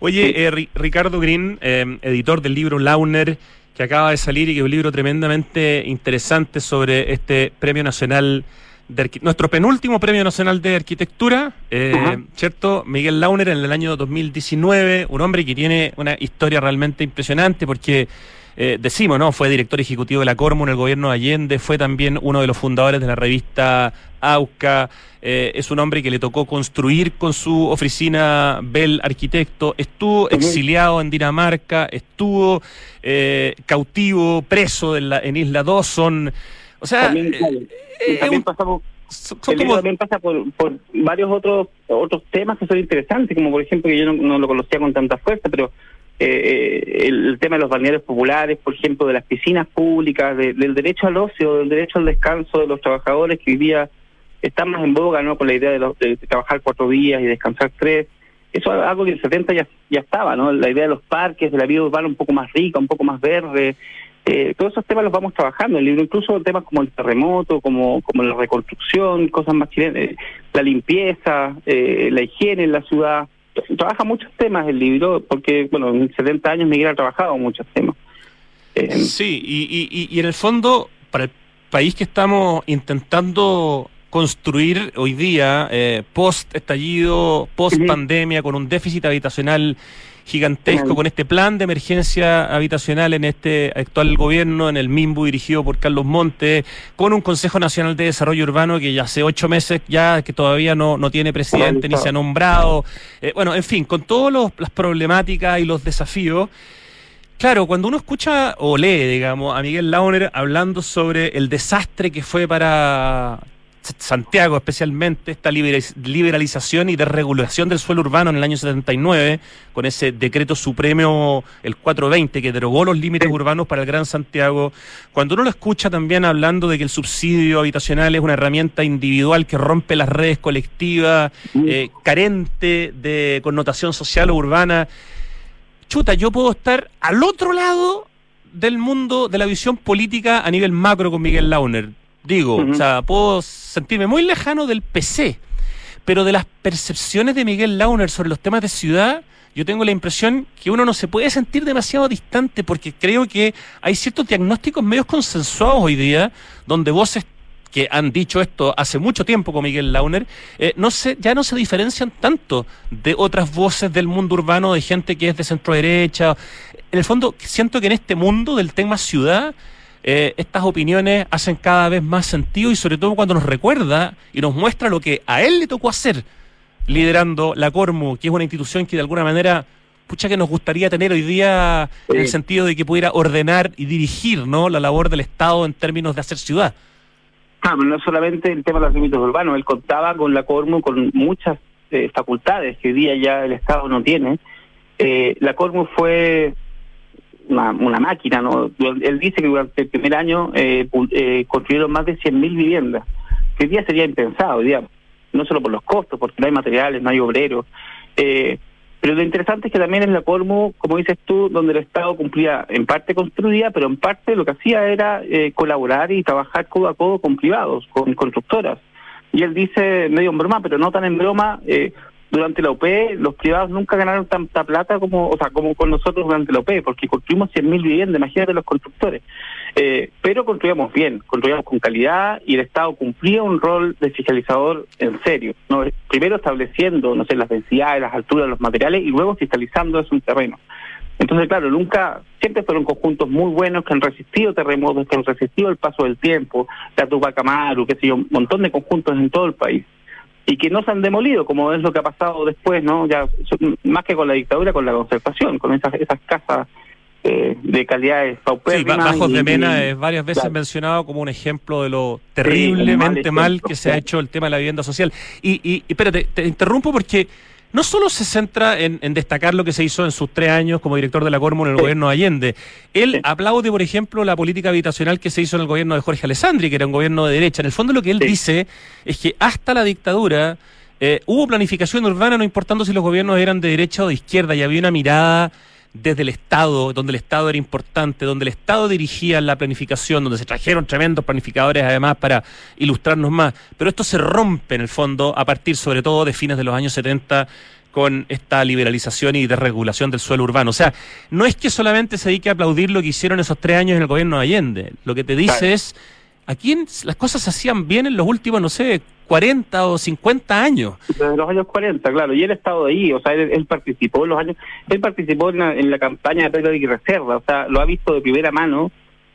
Oye, eh, Ricardo Green, eh, editor del libro Launer, que acaba de salir y que es un libro tremendamente interesante sobre este Premio Nacional de nuestro penúltimo Premio Nacional de Arquitectura, eh, uh -huh. ¿cierto? Miguel Launer en el año 2019, un hombre que tiene una historia realmente impresionante porque eh, decimos, ¿no? Fue director ejecutivo de la Cormo en el gobierno de Allende, fue también uno de los fundadores de la revista AUCA, eh, es un hombre que le tocó construir con su oficina Bell Arquitecto, estuvo exiliado en Dinamarca, estuvo eh, cautivo, preso en, la, en Isla Dawson, o sea... También, también un... pasamos son como... también pasa por, por varios otros otros temas que son interesantes, como por ejemplo que yo no, no lo conocía con tanta fuerza, pero eh, el, tema de los balnearios populares, por ejemplo, de las piscinas públicas, de, del derecho al ocio, del derecho al descanso de los trabajadores que hoy día están más en boga, ¿no? Con la idea de, los, de trabajar cuatro días y descansar tres. Eso es algo que en el 70 ya, ya estaba, ¿no? La idea de los parques, de la vida urbana un poco más rica, un poco más verde. Eh, todos esos temas los vamos trabajando el libro, incluso temas como el terremoto, como, como la reconstrucción, cosas más chilenas, eh, la limpieza, eh, la higiene en la ciudad trabaja muchos temas el libro, porque, bueno, en 70 años Miguel ha trabajado muchos temas. Eh, sí, y, y, y en el fondo, para el país que estamos intentando construir hoy día, eh, post estallido, post pandemia, con un déficit habitacional gigantesco, con este plan de emergencia habitacional en este actual gobierno, en el MIMBU dirigido por Carlos Montes, con un Consejo Nacional de Desarrollo Urbano que ya hace ocho meses ya que todavía no, no tiene presidente ni se ha nombrado. Eh, bueno, en fin, con todas las problemáticas y los desafíos. Claro, cuando uno escucha o lee, digamos, a Miguel Launer hablando sobre el desastre que fue para Santiago especialmente, esta liberalización y desregulación del suelo urbano en el año 79, con ese decreto supremo, el 420, que derogó los límites urbanos para el Gran Santiago. Cuando uno lo escucha también hablando de que el subsidio habitacional es una herramienta individual que rompe las redes colectivas, eh, carente de connotación social o urbana, chuta, yo puedo estar al otro lado del mundo de la visión política a nivel macro con Miguel Launer Digo, uh -huh. o sea, puedo sentirme muy lejano del PC, pero de las percepciones de Miguel Launer sobre los temas de ciudad, yo tengo la impresión que uno no se puede sentir demasiado distante porque creo que hay ciertos diagnósticos medios consensuados hoy día donde voces que han dicho esto hace mucho tiempo con Miguel Launer, eh, no se, ya no se diferencian tanto de otras voces del mundo urbano, de gente que es de centro derecha. En el fondo, siento que en este mundo del tema ciudad, eh, estas opiniones hacen cada vez más sentido y sobre todo cuando nos recuerda y nos muestra lo que a él le tocó hacer liderando la Cormu, que es una institución que de alguna manera pucha que nos gustaría tener hoy día en el sentido de que pudiera ordenar y dirigir ¿no? la labor del Estado en términos de hacer ciudad. Ah, no solamente el tema de los límites urbanos, él contaba con la Cormu con muchas eh, facultades que hoy día ya el Estado no tiene. Eh, la Cormu fue una, una, máquina, ¿no? Él dice que durante el primer año eh, eh construyeron más de 100.000 viviendas, que hoy día sería impensado, hoy no solo por los costos, porque no hay materiales, no hay obreros. Eh, pero lo interesante es que también es la Cormu, como dices tú, donde el Estado cumplía, en parte construía, pero en parte lo que hacía era eh, colaborar y trabajar codo a codo con privados, con constructoras. Y él dice, medio en broma, pero no tan en broma, eh, durante la OP los privados nunca ganaron tanta plata como, o sea, como con nosotros durante la OP, porque construimos 100.000 viviendas, imagínate los constructores. Eh, pero construíamos bien, construíamos con calidad y el Estado cumplía un rol de fiscalizador en serio, primero estableciendo, no sé, las densidades, las alturas, los materiales y luego fiscalizando eso en terreno. Entonces, claro, nunca, siempre fueron conjuntos muy buenos que han resistido terremotos, que han resistido el paso del tiempo, la Tupac Amaru, qué sé yo, un montón de conjuntos en todo el país y que no se han demolido, como es lo que ha pasado después, ¿no? Ya más que con la dictadura, con la conservación, con esas esas casas eh, de calidades paupérrimas. Sí, Bajos de Mena es varias veces mencionado como un ejemplo de lo terriblemente mal, que se ha hecho el tema de la vivienda social. Y, y, espérate, te interrumpo porque no solo se centra en, destacar lo que se hizo en sus tres años como director de la Cormo en el gobierno de Allende. Él aplaude, por ejemplo, la política habitacional que se hizo en el gobierno de Jorge Alessandri, que era un gobierno de derecha. En el fondo lo que él dice es que hasta la dictadura eh, hubo planificación urbana, no importando si los gobiernos eran de derecha o de izquierda, y había una mirada desde el Estado, donde el Estado era importante, donde el Estado dirigía la planificación, donde se trajeron tremendos planificadores además para ilustrarnos más. Pero esto se rompe en el fondo a partir sobre todo de fines de los años 70 con esta liberalización y desregulación del suelo urbano. O sea, no es que solamente se dedique a aplaudir lo que hicieron esos tres años en el gobierno de Allende. Lo que te dice es, aquí las cosas se hacían bien en los últimos, no sé, 40 o 50 años. Desde los años 40, claro, y él ha estado ahí, o sea, él, participó en los años, él participó en la, campaña de Pedro y Reserva, o sea, lo ha visto de primera mano,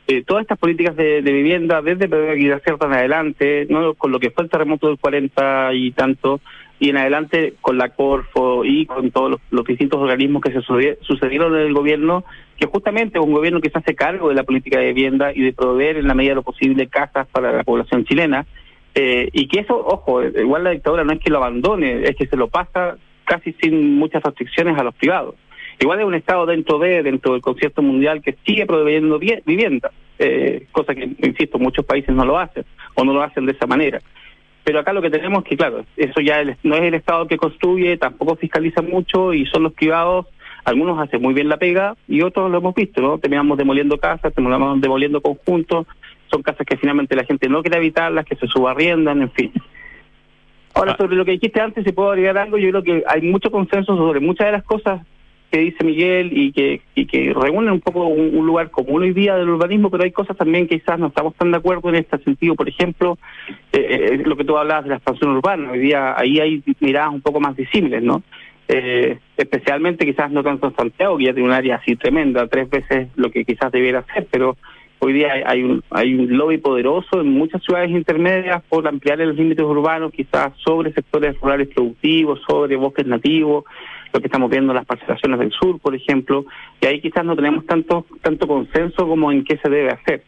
eh, todas estas políticas de, vivienda, desde Pedro y Reserva en adelante, no con lo que fue el terremoto del 40 y tanto, y en adelante con la Corfo y con todos los, distintos organismos que se sucedieron en el gobierno, que justamente es un gobierno que se hace cargo de la política de vivienda y de proveer en la medida de lo posible casas para la población chilena. Eh, y que eso, ojo, igual la dictadura no es que lo abandone, es que se lo pasa casi sin muchas restricciones a los privados. Igual es un Estado dentro de, dentro del concierto mundial que sigue proveyendo vivienda, eh, cosa que, insisto, muchos países no lo hacen o no lo hacen de esa manera. Pero acá lo que tenemos que, claro, eso ya no es el Estado que construye, tampoco fiscaliza mucho y son los privados, algunos hacen muy bien la pega y otros lo hemos visto, ¿no? Terminamos demoliendo casas, terminamos demoliendo conjuntos, son casas que finalmente la gente no quiere habitarlas, que se subarriendan, en fin. Ahora, ah. sobre lo que dijiste antes, si puedo agregar algo, yo creo que hay mucho consenso sobre muchas de las cosas que dice Miguel y que, y que reúnen un poco un, lugar común hoy día del urbanismo, pero hay cosas también que quizás no estamos tan de acuerdo en este sentido. Por ejemplo, eh, eh lo que tú hablabas de la expansión urbana, hoy día ahí hay miradas un poco más visibles, ¿no? Eh, especialmente quizás no tanto en Santiago, que ya tiene un área así tremenda, tres veces lo que quizás debiera ser, pero Hoy día hay un, hay un lobby poderoso en muchas ciudades intermedias por ampliar los límites urbanos, quizás sobre sectores rurales productivos, sobre bosques nativos, lo que estamos viendo en las parcelaciones del sur, por ejemplo, y ahí quizás no tenemos tanto, tanto consenso como en qué se debe hacer.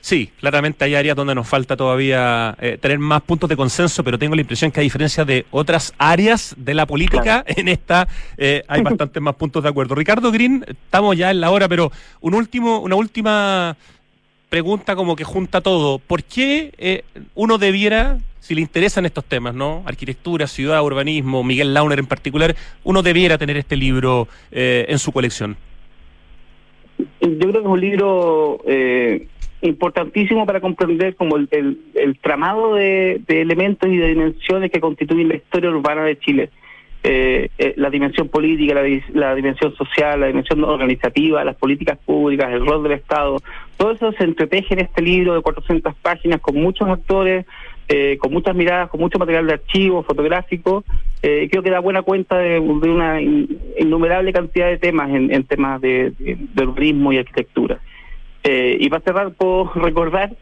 Sí, claramente hay áreas donde nos falta todavía eh, tener más puntos de consenso, pero tengo la impresión que a diferencia de otras áreas de la política, en esta eh, hay bastantes más puntos de acuerdo. Ricardo Green, estamos ya en la hora, pero un último, una última pregunta como que junta todo. ¿Por qué eh, uno debiera, si le interesan estos temas, ¿no? Arquitectura, ciudad, urbanismo, Miguel Launer en particular, uno debiera tener este libro en su colección? Yo creo que es un libro importantísimo para comprender como el, el, tramado de, elementos y de dimensiones que constituyen la historia urbana de Chile. eh, eh, la dimensión política, la, dimensión social, la dimensión organizativa, las políticas públicas, el rol del Estado, todo eso se entreteje en este libro de 400 páginas con muchos actores, eh, con muchas miradas, con mucho material de archivo, fotográfico. creo que da buena cuenta de, una innumerable cantidad de temas en, temas de, de urbanismo y arquitectura. Eh, y para cerrar, puedo recordar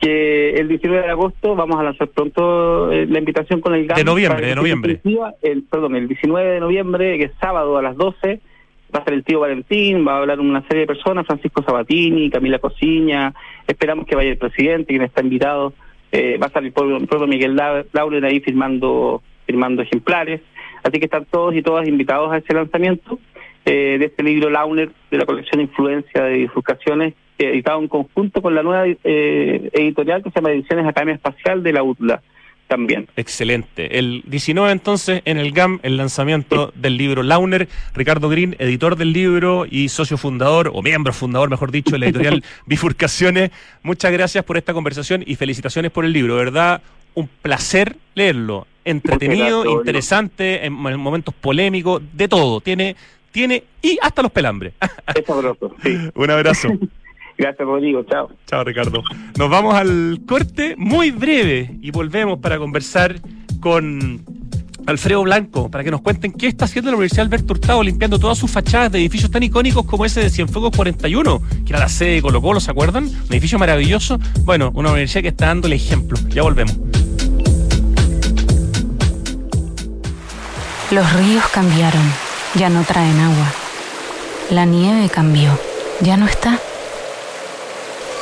que el 19 de agosto vamos a lanzar pronto eh, la invitación con el GAM. De noviembre, de noviembre. El, perdón, el 19 de noviembre, que es sábado a las 12, va a ser el tío Valentín, va a hablar una serie de personas, Francisco Sabatini, Camila Cosiña, esperamos que vaya el presidente, quien está invitado, eh, va a estar el propio, Miguel Lauren ahí firmando, firmando ejemplares, así que están todos y todas invitados a ese lanzamiento. de este libro Launer de la colección Influencia de Bifurcaciones editado en conjunto con la nueva eh, editorial que se llama Ediciones Academia Espacial de la UTLA también. Excelente. El 19 entonces en el GAM el lanzamiento del libro Launer, Ricardo Green, editor del libro y socio fundador, o miembro fundador, mejor dicho, de la editorial Bifurcaciones. Muchas gracias por esta conversación y felicitaciones por el libro, ¿verdad? Un placer leerlo. Entretenido, interesante, en momentos polémicos, de todo. Tiene, tiene, y hasta los pelambres. Es sabroso, sí. Un abrazo. Gracias, Rodrigo. Chao. Chao, Ricardo. Nos vamos al corte muy breve y volvemos para conversar con Alfredo Blanco para que nos cuenten qué está haciendo la Universidad Alberto Hurtado limpiando todas sus fachadas de edificios tan icónicos como ese de Cienfuegos 41, que era la sede de Colo Colo, ¿se acuerdan? Un edificio maravilloso. Bueno, una universidad que está dando el ejemplo. Ya volvemos. Los ríos cambiaron, ya no traen agua. La nieve cambió, ya no está.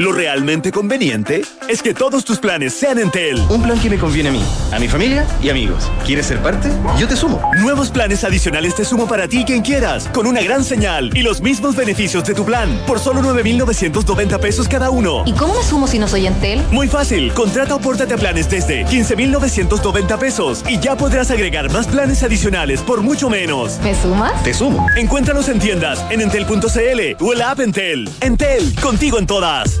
Lo realmente conveniente es que todos tus planes sean Entel. Un plan que me conviene a mí, a mi familia y amigos. ¿Quieres ser parte? Yo te sumo. Nuevos planes adicionales te sumo para ti quien quieras, con una gran señal y los mismos beneficios de tu plan, por solo 9,990 pesos cada uno. ¿Y cómo me sumo si no soy Entel? Muy fácil, contrata o pórtate a planes desde 15,990 pesos y ya podrás agregar más planes adicionales por mucho menos. ¿Me sumas? Te sumo. Encuéntranos en tiendas, en entel.cl o en la app Entel. Entel, contigo en todas.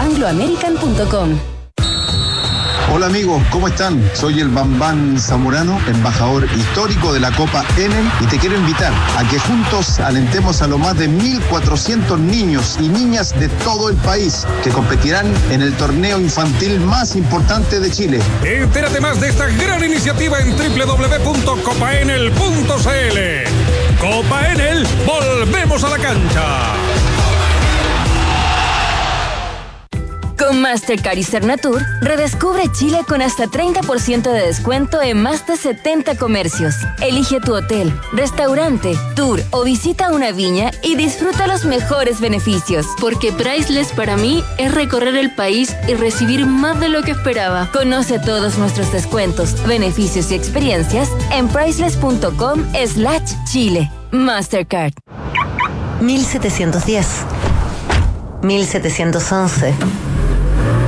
angloamerican.com. Hola amigos, ¿cómo están? Soy el Bambán Zamorano, embajador histórico de la Copa Enel y te quiero invitar a que juntos alentemos a los más de 1.400 niños y niñas de todo el país que competirán en el torneo infantil más importante de Chile. Entérate más de esta gran iniciativa en www.copaenel.cl. Copa Enel, volvemos a la cancha. Con Mastercard y Cernatur, redescubre Chile con hasta 30% de descuento en más de 70 comercios. Elige tu hotel, restaurante, tour o visita una viña y disfruta los mejores beneficios. Porque Priceless para mí es recorrer el país y recibir más de lo que esperaba. Conoce todos nuestros descuentos, beneficios y experiencias en priceless.com slash Chile. Mastercard. 1710. 1711.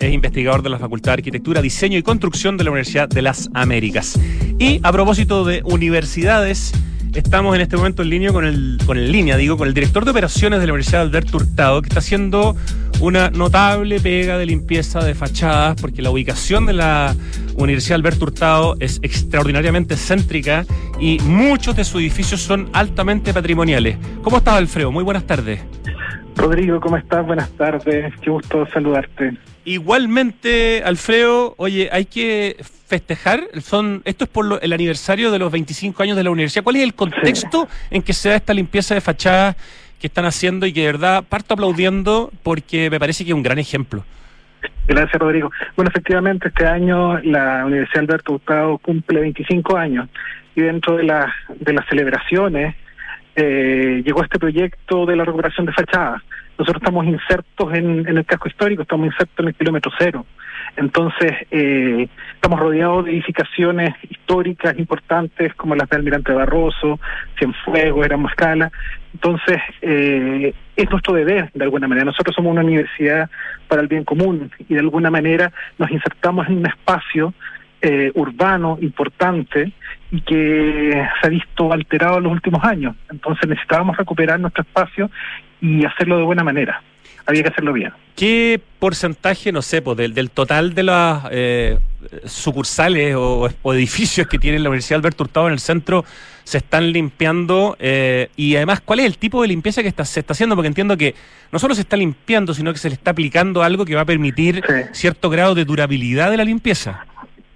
es investigador de la Facultad de Arquitectura, Diseño y Construcción de la Universidad de las Américas. Y a propósito de universidades, estamos en este momento en línea con el, con el línea, digo, con el director de operaciones de la Universidad Alberto Hurtado, que está haciendo una notable pega de limpieza de fachadas, porque la ubicación de la Universidad Alberto Hurtado es extraordinariamente céntrica y muchos de sus edificios son altamente patrimoniales. ¿Cómo estás, Alfredo? Muy buenas tardes. Rodrigo, ¿cómo estás? Buenas tardes. Qué gusto saludarte. Igualmente, Alfredo, oye, hay que festejar, son esto es por lo- el aniversario de los 25 años de la universidad. ¿Cuál es el contexto en que se da esta limpieza de fachadas que están haciendo y que de verdad parto aplaudiendo porque me parece que es un gran ejemplo? Gracias, Rodrigo. Bueno, efectivamente, este año la Universidad Alberto Hurtado cumple 25 años y dentro de, las de las celebraciones eh, llegó este proyecto de la recuperación de fachadas. Nosotros estamos insertos en, el casco histórico, estamos insertos en el kilómetro cero. Entonces, eh, estamos rodeados de edificaciones históricas importantes como las de Almirante Barroso, Cienfuegos, Erasmus Escala. Entonces, eh, es nuestro deber, de alguna manera. Nosotros somos una universidad para el bien común y de alguna manera nos insertamos en un espacio eh, urbano importante y que se ha visto alterado en los últimos años. Entonces necesitábamos recuperar nuestro espacio y hacerlo de buena manera. Había que hacerlo bien. ¿Qué porcentaje, no sé, pues, del, del total de las eh, sucursales o, o edificios que tiene la Universidad Alberto Hurtado en el centro se están limpiando? eh, y además, ¿cuál es el tipo de limpieza que está, se está haciendo? Porque entiendo que no solo se está limpiando, sino que se le está aplicando algo que va a permitir cierto grado de durabilidad de la limpieza.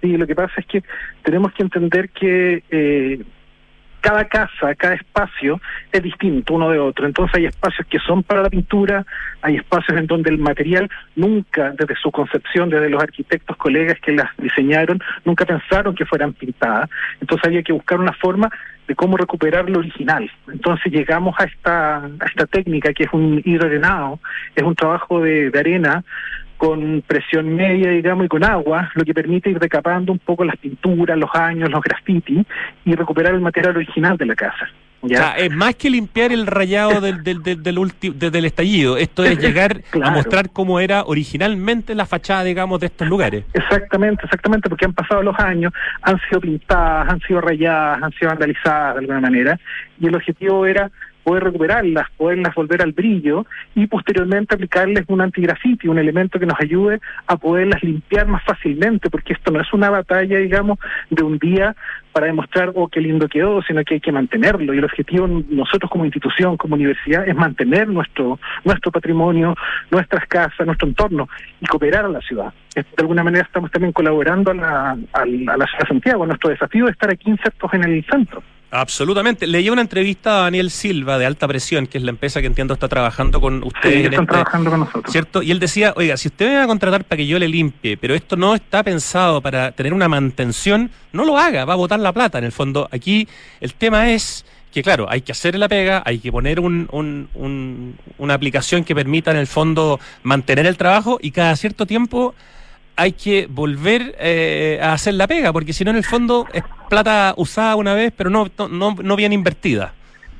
Sí, lo que pasa es que tenemos que entender que eh, cada casa, cada espacio es distinto uno de otro. Entonces hay espacios que son para la pintura, hay espacios en donde el material nunca, desde su concepción, desde los arquitectos, colegas que las diseñaron, nunca pensaron que fueran pintadas. Entonces había que buscar una forma de cómo recuperar lo original. Entonces llegamos a esta, a esta técnica que es un hidroarenado, es un trabajo de, de arena con presión media, digamos, y con agua, lo que permite ir recapando un poco las pinturas, los años, los grafitis y recuperar el material original de la casa. O sea, es más que limpiar el rayado del, del, del, del, ulti- de- del estallido. Esto es llegar a mostrar cómo era originalmente la fachada, digamos, de estos lugares. Exactamente, exactamente, porque han pasado los años, han sido pintadas, han sido rayadas, han sido vandalizadas de alguna manera, y el objetivo era poder recuperarlas, poderlas volver al brillo y posteriormente aplicarles un antigrafiti, un elemento que nos ayude a poderlas limpiar más fácilmente, porque esto no es una batalla, digamos, de un día para demostrar, oh, qué lindo quedó, sino que hay que mantenerlo. Y el objetivo nosotros como institución, como universidad, es mantener nuestro, nuestro patrimonio, nuestras casas, nuestro entorno y cooperar a la ciudad. De alguna manera estamos también colaborando a la, a la ciudad de Santiago. Nuestro desafío es estar aquí insertos en el centro. Absolutamente. Leí una entrevista a Daniel Silva de Alta Presión, que es la empresa que entiendo está trabajando con ustedes. Sí, en están este- trabajando con nosotros. ¿Cierto? Y él decía, oiga, si usted me va a contratar para que yo le limpie, pero esto no está pensado para tener una mantención, no lo haga, va a botar la plata. En el fondo, aquí el tema es que, claro, hay que hacer la pega, hay que poner un, un- un- una aplicación que permita, en el fondo, mantener el trabajo y cada cierto tiempo hay que volver eh, a hacer la pega, porque si no, en el fondo, es plata usada una vez, pero no, no, no bien invertida.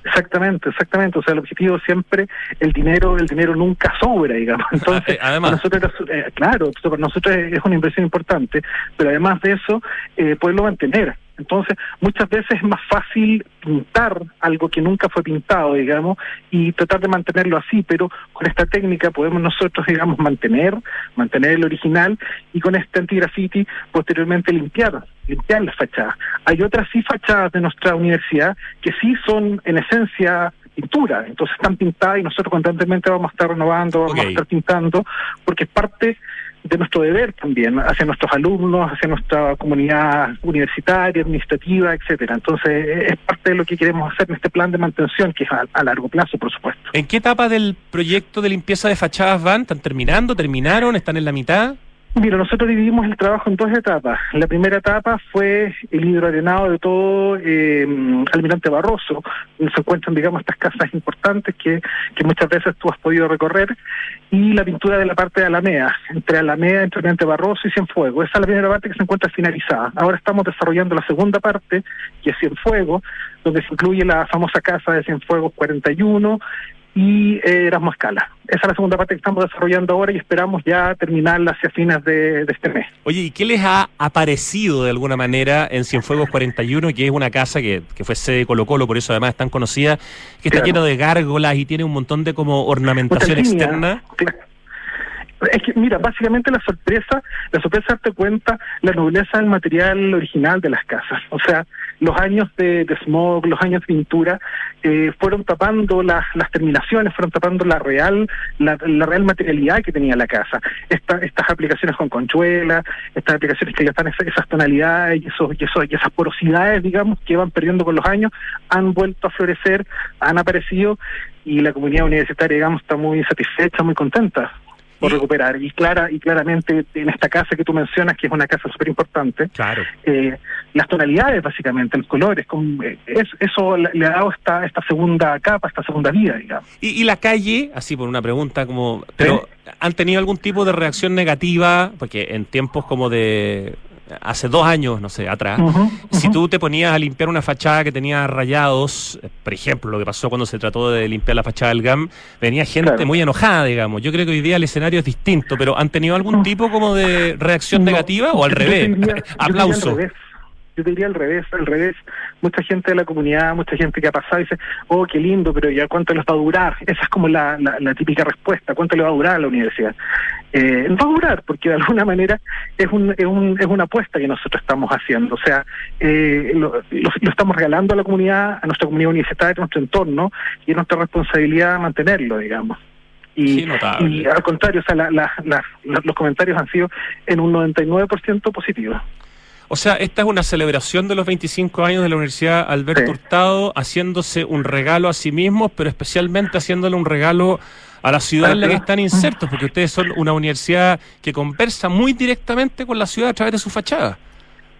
Exactamente, exactamente. O sea, el objetivo siempre, el dinero, el dinero nunca sobra, digamos. Entonces, Además. nosotros, eh, claro, para nosotros es una inversión importante, pero además de eso, eh, poderlo mantener. Entonces, muchas veces es más fácil pintar algo que nunca fue pintado, digamos, y tratar de mantenerlo así, pero con esta técnica podemos nosotros, digamos, mantener, mantener el original y con este antigrafiti posteriormente limpiar, limpiar las fachadas. Hay otras sí fachadas de nuestra universidad que sí son en esencia pintura, entonces están pintadas y nosotros constantemente vamos a estar renovando, vamos a estar pintando, porque es parte de nuestro deber también hacia nuestros alumnos, hacia nuestra comunidad universitaria, administrativa, etcétera. Entonces, es parte de lo que queremos hacer en este plan de mantención, que es a, a largo plazo, por supuesto. ¿En qué etapa del proyecto de limpieza de fachadas van? ¿Están terminando? ¿Terminaron? ¿Están en la mitad? Mira, nosotros dividimos el trabajo en dos etapas. La primera etapa fue el hidroarenado de todo eh, Almirante Barroso, donde se encuentran, digamos, estas casas importantes que, que muchas veces tú has podido recorrer, y la pintura de la parte de Alameda, entre Alameda, entre Almirante Barroso y Cienfuegos. Esa es la primera parte que se encuentra finalizada. Ahora estamos desarrollando la segunda parte, que es Cienfuegos, donde se incluye la famosa casa de Cienfuegos 41, y eh, Erasmo Escala. Esa es la segunda parte que estamos desarrollando ahora y esperamos ya terminarla hacia fines de, este mes. Oye, ¿y qué les ha aparecido de alguna manera en Cienfuegos 41, que es una casa que, que fue sede de Colo Colo, por eso además es tan conocida, que está lleno de gárgolas y tiene un montón de como ornamentación externa? Es que, mira, básicamente la sorpresa, la sorpresa darte cuenta la nobleza del material original de las casas. O sea, los años de, smog, los años de pintura, eh, fueron tapando las, las terminaciones, fueron tapando la real, la, real materialidad que tenía la casa. estas aplicaciones con conchuela, estas aplicaciones que ya están esas, esas tonalidades y, esos, y, esos, y esas porosidades, digamos, que van perdiendo con los años, han vuelto a florecer, han aparecido y la comunidad universitaria, digamos, está muy satisfecha, muy contenta por recuperar. Y clara y claramente en esta casa que tú mencionas, que es una casa súper importante, claro. Eh, las tonalidades básicamente, los colores, con, eh, eso le ha dado esta, esta segunda capa, esta segunda vida, digamos. Y, la calle, así por una pregunta, como, pero ¿han tenido algún tipo de reacción negativa? Porque en tiempos como de hace dos años, no sé, atrás, si tú te ponías a limpiar una fachada que tenía rayados, eh, por ejemplo, lo que pasó cuando se trató de limpiar la fachada del GAM, venía gente muy enojada, digamos. Yo creo que hoy día el escenario es distinto, pero ¿han tenido algún tipo como de reacción negativa o al revés? Aplauso yo te diría al revés, al revés. Mucha gente de la comunidad, mucha gente que ha pasado dice, oh, qué lindo, pero ya cuánto les va a durar. Esa es como la, la, típica respuesta, cuánto le va a durar a la universidad. Eh, va a durar, porque de alguna manera es, un, es, un, es una apuesta que nosotros estamos haciendo. O sea, eh, lo, lo, estamos regalando a la comunidad, a nuestra comunidad universitaria, a nuestro entorno, y es nuestra responsabilidad mantenerlo, digamos. Y, y, al contrario, o sea, la, la, los comentarios han sido en un 99% positivos. O sea, esta es una celebración de los 25 años de la Universidad Alberto Hurtado, haciéndose un regalo a sí mismos, pero especialmente haciéndole un regalo a la ciudad en la que están insertos, porque ustedes son una universidad que conversa muy directamente con la ciudad a través de su fachada.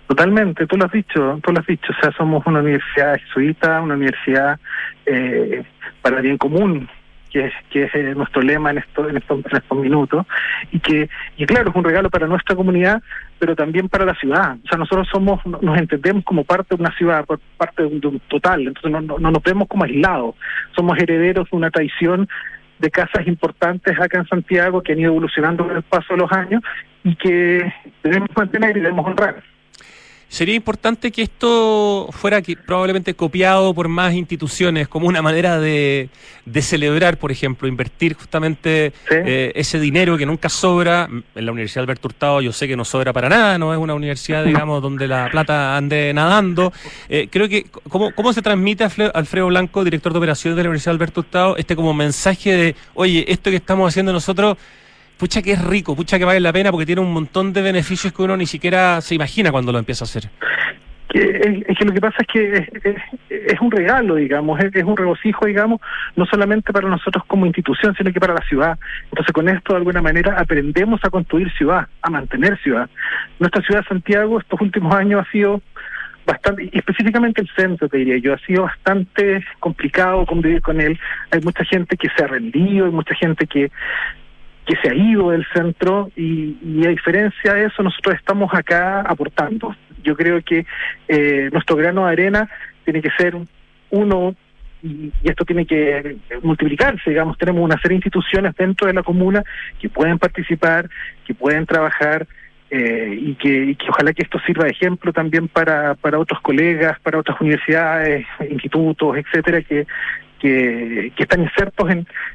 Totalmente, tú lo has dicho, tú lo has dicho, o sea, somos una universidad jesuita, una universidad eh, para bien común, que es, que es eh, nuestro lema en, esto, en, estos, en estos minutos, y que, y claro, es un regalo para nuestra comunidad, pero también para la ciudad. O sea, nosotros somos, nos entendemos como parte de una ciudad, parte de un, total, entonces no, no, nos vemos como aislados, somos herederos de una tradición de casas importantes acá en Santiago que han ido evolucionando con el paso de los años y que debemos mantener y debemos honrar. Sería importante que esto fuera probablemente copiado por más instituciones como una manera de, celebrar, por ejemplo, invertir justamente eh, ese dinero que nunca sobra. En la Universidad Alberto Hurtado yo sé que no sobra para nada, no es una universidad, digamos, donde la plata ande nadando. Eh, creo que, ¿cómo, ¿cómo se transmite a Alfredo Blanco, director de operaciones de la Universidad Alberto Hurtado, este como mensaje de, oye, esto que estamos haciendo nosotros pucha que es rico, pucha que vale la pena porque tiene un montón de beneficios que uno ni siquiera se imagina cuando lo empieza a hacer. es, que lo que pasa es que es, un regalo, digamos, es, un regocijo, digamos, no solamente para nosotros como institución, sino que para la ciudad. Entonces, con esto, de alguna manera, aprendemos a construir ciudad, a mantener ciudad. Nuestra ciudad de Santiago estos últimos años ha sido bastante, específicamente el centro, te diría yo, ha sido bastante complicado convivir con él. Hay mucha gente que se ha rendido, hay mucha gente que que se ha ido del centro y, a diferencia de eso nosotros estamos acá aportando. Yo creo que eh, nuestro grano de arena tiene que ser uno y, esto tiene que multiplicarse, digamos, tenemos una serie de instituciones dentro de la comuna que pueden participar, que pueden trabajar eh, y, que, ojalá que esto sirva de ejemplo también para, para otros colegas, para otras universidades, institutos, etcétera, que, que, están insertos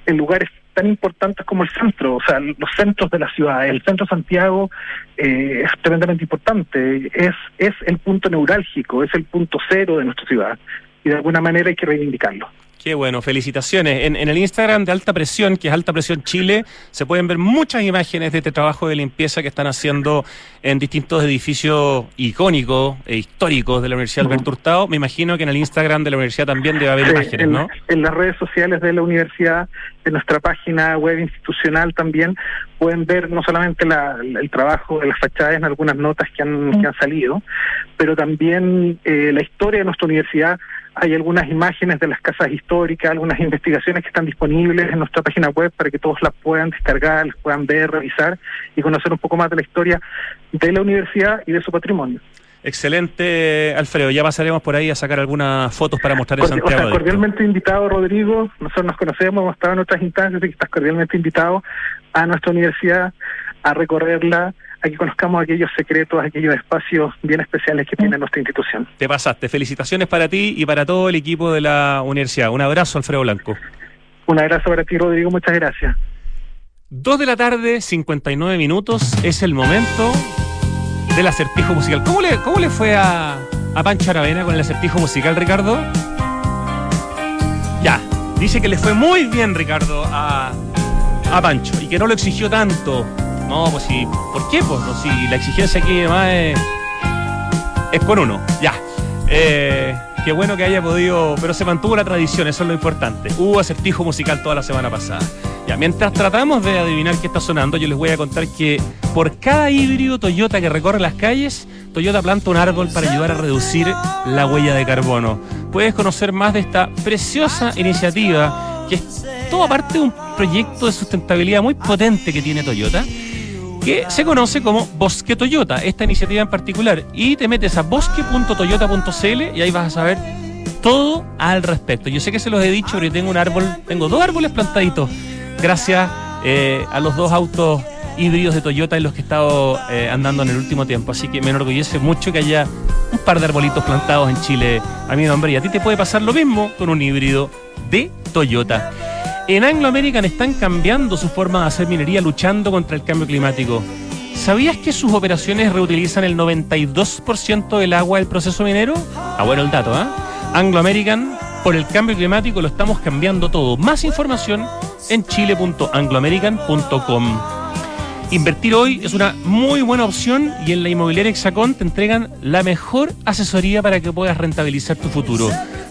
en lugares tan importantes como el centro, o sea, los centros de la ciudad. El centro de Santiago eh, es tremendamente importante, es, es el punto neurálgico, es el punto cero de nuestra ciudad y de alguna manera hay que reivindicarlo. Qué bueno, felicitaciones. En, en, el Instagram de Alta Presión, que es Alta Presión Chile, se pueden ver muchas imágenes de este trabajo de limpieza que están haciendo en distintos edificios icónicos e históricos de la Universidad Alberto Hurtado. Me imagino que en el Instagram de la universidad también debe haber imágenes, en, ¿no? En las redes sociales de la universidad, en nuestra página web institucional también, pueden ver no solamente la, el trabajo de las fachadas en algunas notas que han, que han salido, pero también eh, la historia de nuestra universidad hay algunas imágenes de las casas históricas, algunas investigaciones que están disponibles en nuestra página web para que todos las puedan descargar, las puedan ver, revisar y conocer un poco más de la historia de la universidad y de su patrimonio. Excelente, Alfredo. Ya pasaremos por ahí a sacar algunas fotos para mostrar en Santiago. O sea, cordialmente invitado, Rodrigo. Nosotros nos conocemos, hemos estado en otras instancias y estás cordialmente invitado a nuestra universidad a recorrerla, a que conozcamos aquellos secretos, aquellos espacios bien especiales que tiene nuestra institución. Te pasaste. Felicitaciones para ti y para todo el equipo de la universidad. Un abrazo, Alfredo Blanco. Un abrazo para ti, Rodrigo. Muchas gracias. Dos de la tarde, 59 minutos. Es el momento del acertijo musical. ¿Cómo le, cómo le fue a, a Pancho Aravena con el acertijo musical, Ricardo? Ya, dice que le fue muy bien, Ricardo, a, a Pancho y que no lo exigió tanto. No, pues sí. ¿Por qué? Pues no, si la exigencia aquí además es, es con uno. Ya. Eh, qué bueno que haya podido. Pero se mantuvo la tradición, eso es lo importante. Hubo acertijo musical toda la semana pasada. Ya, mientras tratamos de adivinar qué está sonando, yo les voy a contar que por cada híbrido Toyota que recorre las calles, Toyota planta un árbol para ayudar a reducir la huella de carbono. Puedes conocer más de esta preciosa iniciativa, que es toda parte de un proyecto de sustentabilidad muy potente que tiene Toyota que se conoce como Bosque Toyota, esta iniciativa en particular. Y te metes a bosque.toyota.cl y ahí vas a saber todo al respecto. Yo sé que se los he dicho, pero yo tengo un árbol, tengo dos árboles plantaditos, gracias eh, a los dos autos híbridos de Toyota en los que he estado eh, andando en el último tiempo. Así que me enorgullece mucho que haya un par de arbolitos plantados en Chile a mi nombre. Y a ti te puede pasar lo mismo con un híbrido de Toyota. En Anglo American están cambiando su forma de hacer minería luchando contra el cambio climático. ¿Sabías que sus operaciones reutilizan el 92% del agua del proceso minero? Ah, bueno el dato, ¿eh? Anglo American, por el cambio climático lo estamos cambiando todo. Más información en chile.angloamerican.com. Invertir hoy es una muy buena opción y en la inmobiliaria Hexacón te entregan la mejor asesoría para que puedas rentabilizar tu futuro.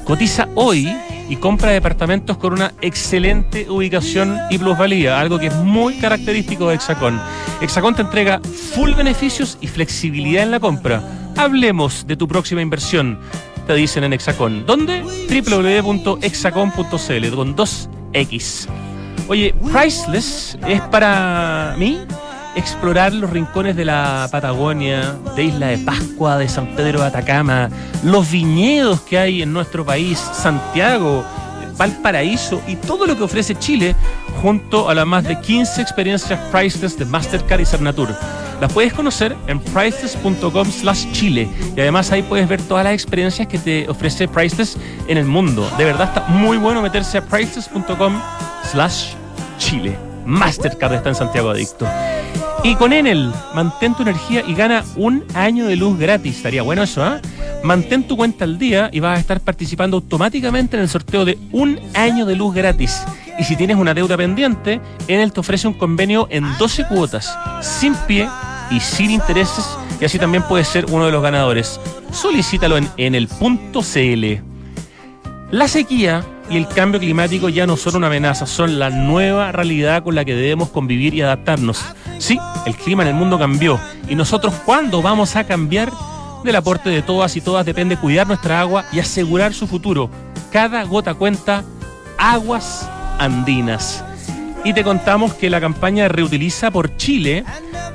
Cotiza hoy y compra departamentos con una excelente ubicación y plusvalía, algo que es muy característico de Hexacón. Hexacón te entrega full beneficios y flexibilidad en la compra. Hablemos de tu próxima inversión, te dicen en Hexacón. ¿Dónde? www.hexacon.cl con 2X. Oye, Priceless es para mí explorar los rincones de la Patagonia, de Isla de Pascua, de San Pedro de Atacama, los viñedos que hay en nuestro país, Santiago, Valparaíso y todo lo que ofrece Chile junto a las más de 15 experiencias Priceless de Mastercard y Cernatur. Las puedes conocer en priceless.com slash chile y además ahí puedes ver todas las experiencias que te ofrece Priceless en el mundo. De verdad está muy bueno meterse a priceless.com slash chile. Mastercard está en Santiago Adicto. Y con Enel, mantén tu energía y gana un año de luz gratis. Estaría bueno eso, ¿ah? Mantén tu cuenta al día y vas a estar participando automáticamente en el sorteo de un año de luz gratis. Y si tienes una deuda pendiente, Enel te ofrece un convenio en 12 cuotas, sin pie y sin intereses, y así también puedes ser uno de los ganadores. Solicítalo en enel.cl. La sequía y el cambio climático ya no son una amenaza, son la nueva realidad con la que debemos convivir y adaptarnos. Sí, el clima en el mundo cambió. ¿Y nosotros cuándo vamos a cambiar? Del aporte de todas y todas depende cuidar nuestra agua y asegurar su futuro. Cada gota cuenta aguas andinas. Y te contamos que la campaña Reutiliza por Chile,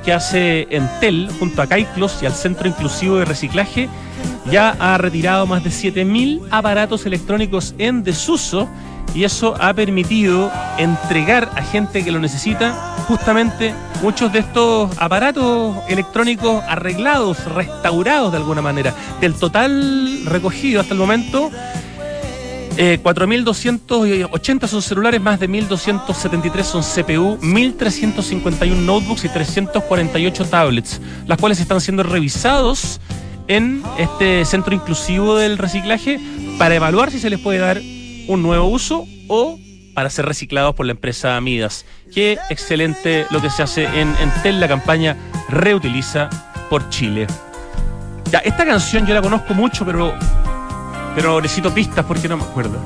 que hace Entel junto a Caiclos y al Centro Inclusivo de Reciclaje, ya ha retirado más de 7.000 aparatos electrónicos en desuso y eso ha permitido entregar a gente que lo necesita justamente muchos de estos aparatos electrónicos arreglados, restaurados de alguna manera. Del total recogido hasta el momento, eh, 4.280 son celulares, más de 1.273 son CPU, 1.351 notebooks y 348 tablets, las cuales están siendo revisados en este centro inclusivo del reciclaje para evaluar si se les puede dar un nuevo uso o para ser reciclados por la empresa Midas. Qué excelente lo que se hace en Entel, la campaña Reutiliza por Chile. Ya, esta canción yo la conozco mucho, pero, pero necesito pistas porque no me acuerdo.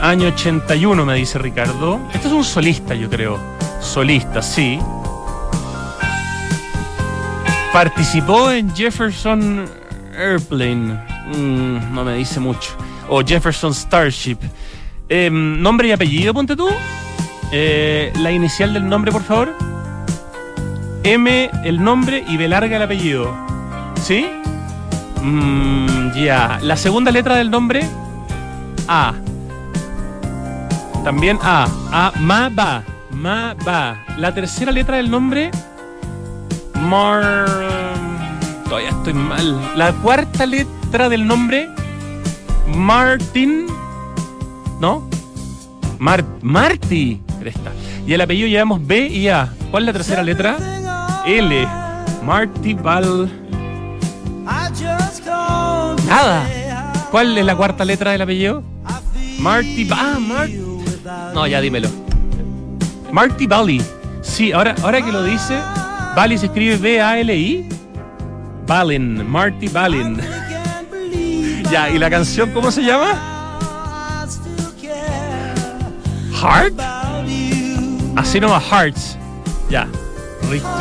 Año 81, me dice Ricardo. Este es un solista, yo creo. Solista, sí. Participó en Jefferson Airplane. Mm, no me dice mucho. O Jefferson Starship. Em, nombre y apellido, ponte tú. Eh, la inicial del nombre, por favor. M, el nombre y B larga el apellido. ¿Sí? Mm, ya. La segunda letra del nombre. A. También A. A. Ma ba. Ma ba. La tercera letra del nombre. Mar. Todavía estoy mal. La cuarta letra del nombre. Martin. ¿No? Mar Marty. Cresta. Y el apellido llevamos B y A. ¿Cuál es la tercera letra? L. Marty Val. Nada. ¿Cuál es la cuarta letra del apellido? Marty. Ah, Marty. No, ya dímelo. Marty Bali. Sí, ahora, ahora que lo dice, Bali se escribe B-A-L-I. Balin. Marty Balin. ya, ¿y la canción cómo se llama? Heart. Así nomás, Hearts. Ya.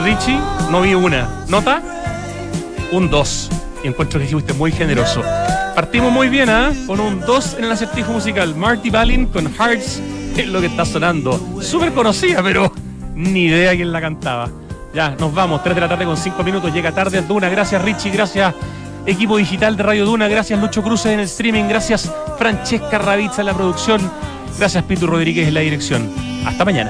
Richie, no vi una. ¿Nota? Un 2. Encuentro que fuiste muy generoso. Partimos muy bien, ¿ah? Con un 2 en el acertijo musical. Marty Balin con Hearts es lo que está sonando. Súper conocida, pero ni idea quién la cantaba. Ya, nos vamos. 3 de la tarde con 5 minutos. Llega tarde Duna. Gracias, Richie. Gracias, equipo digital de Radio Duna. Gracias, Lucho Cruz en el streaming. Gracias, Francesca Ravizza en la producción. Gracias, Pitu Rodríguez en la dirección. Hasta mañana.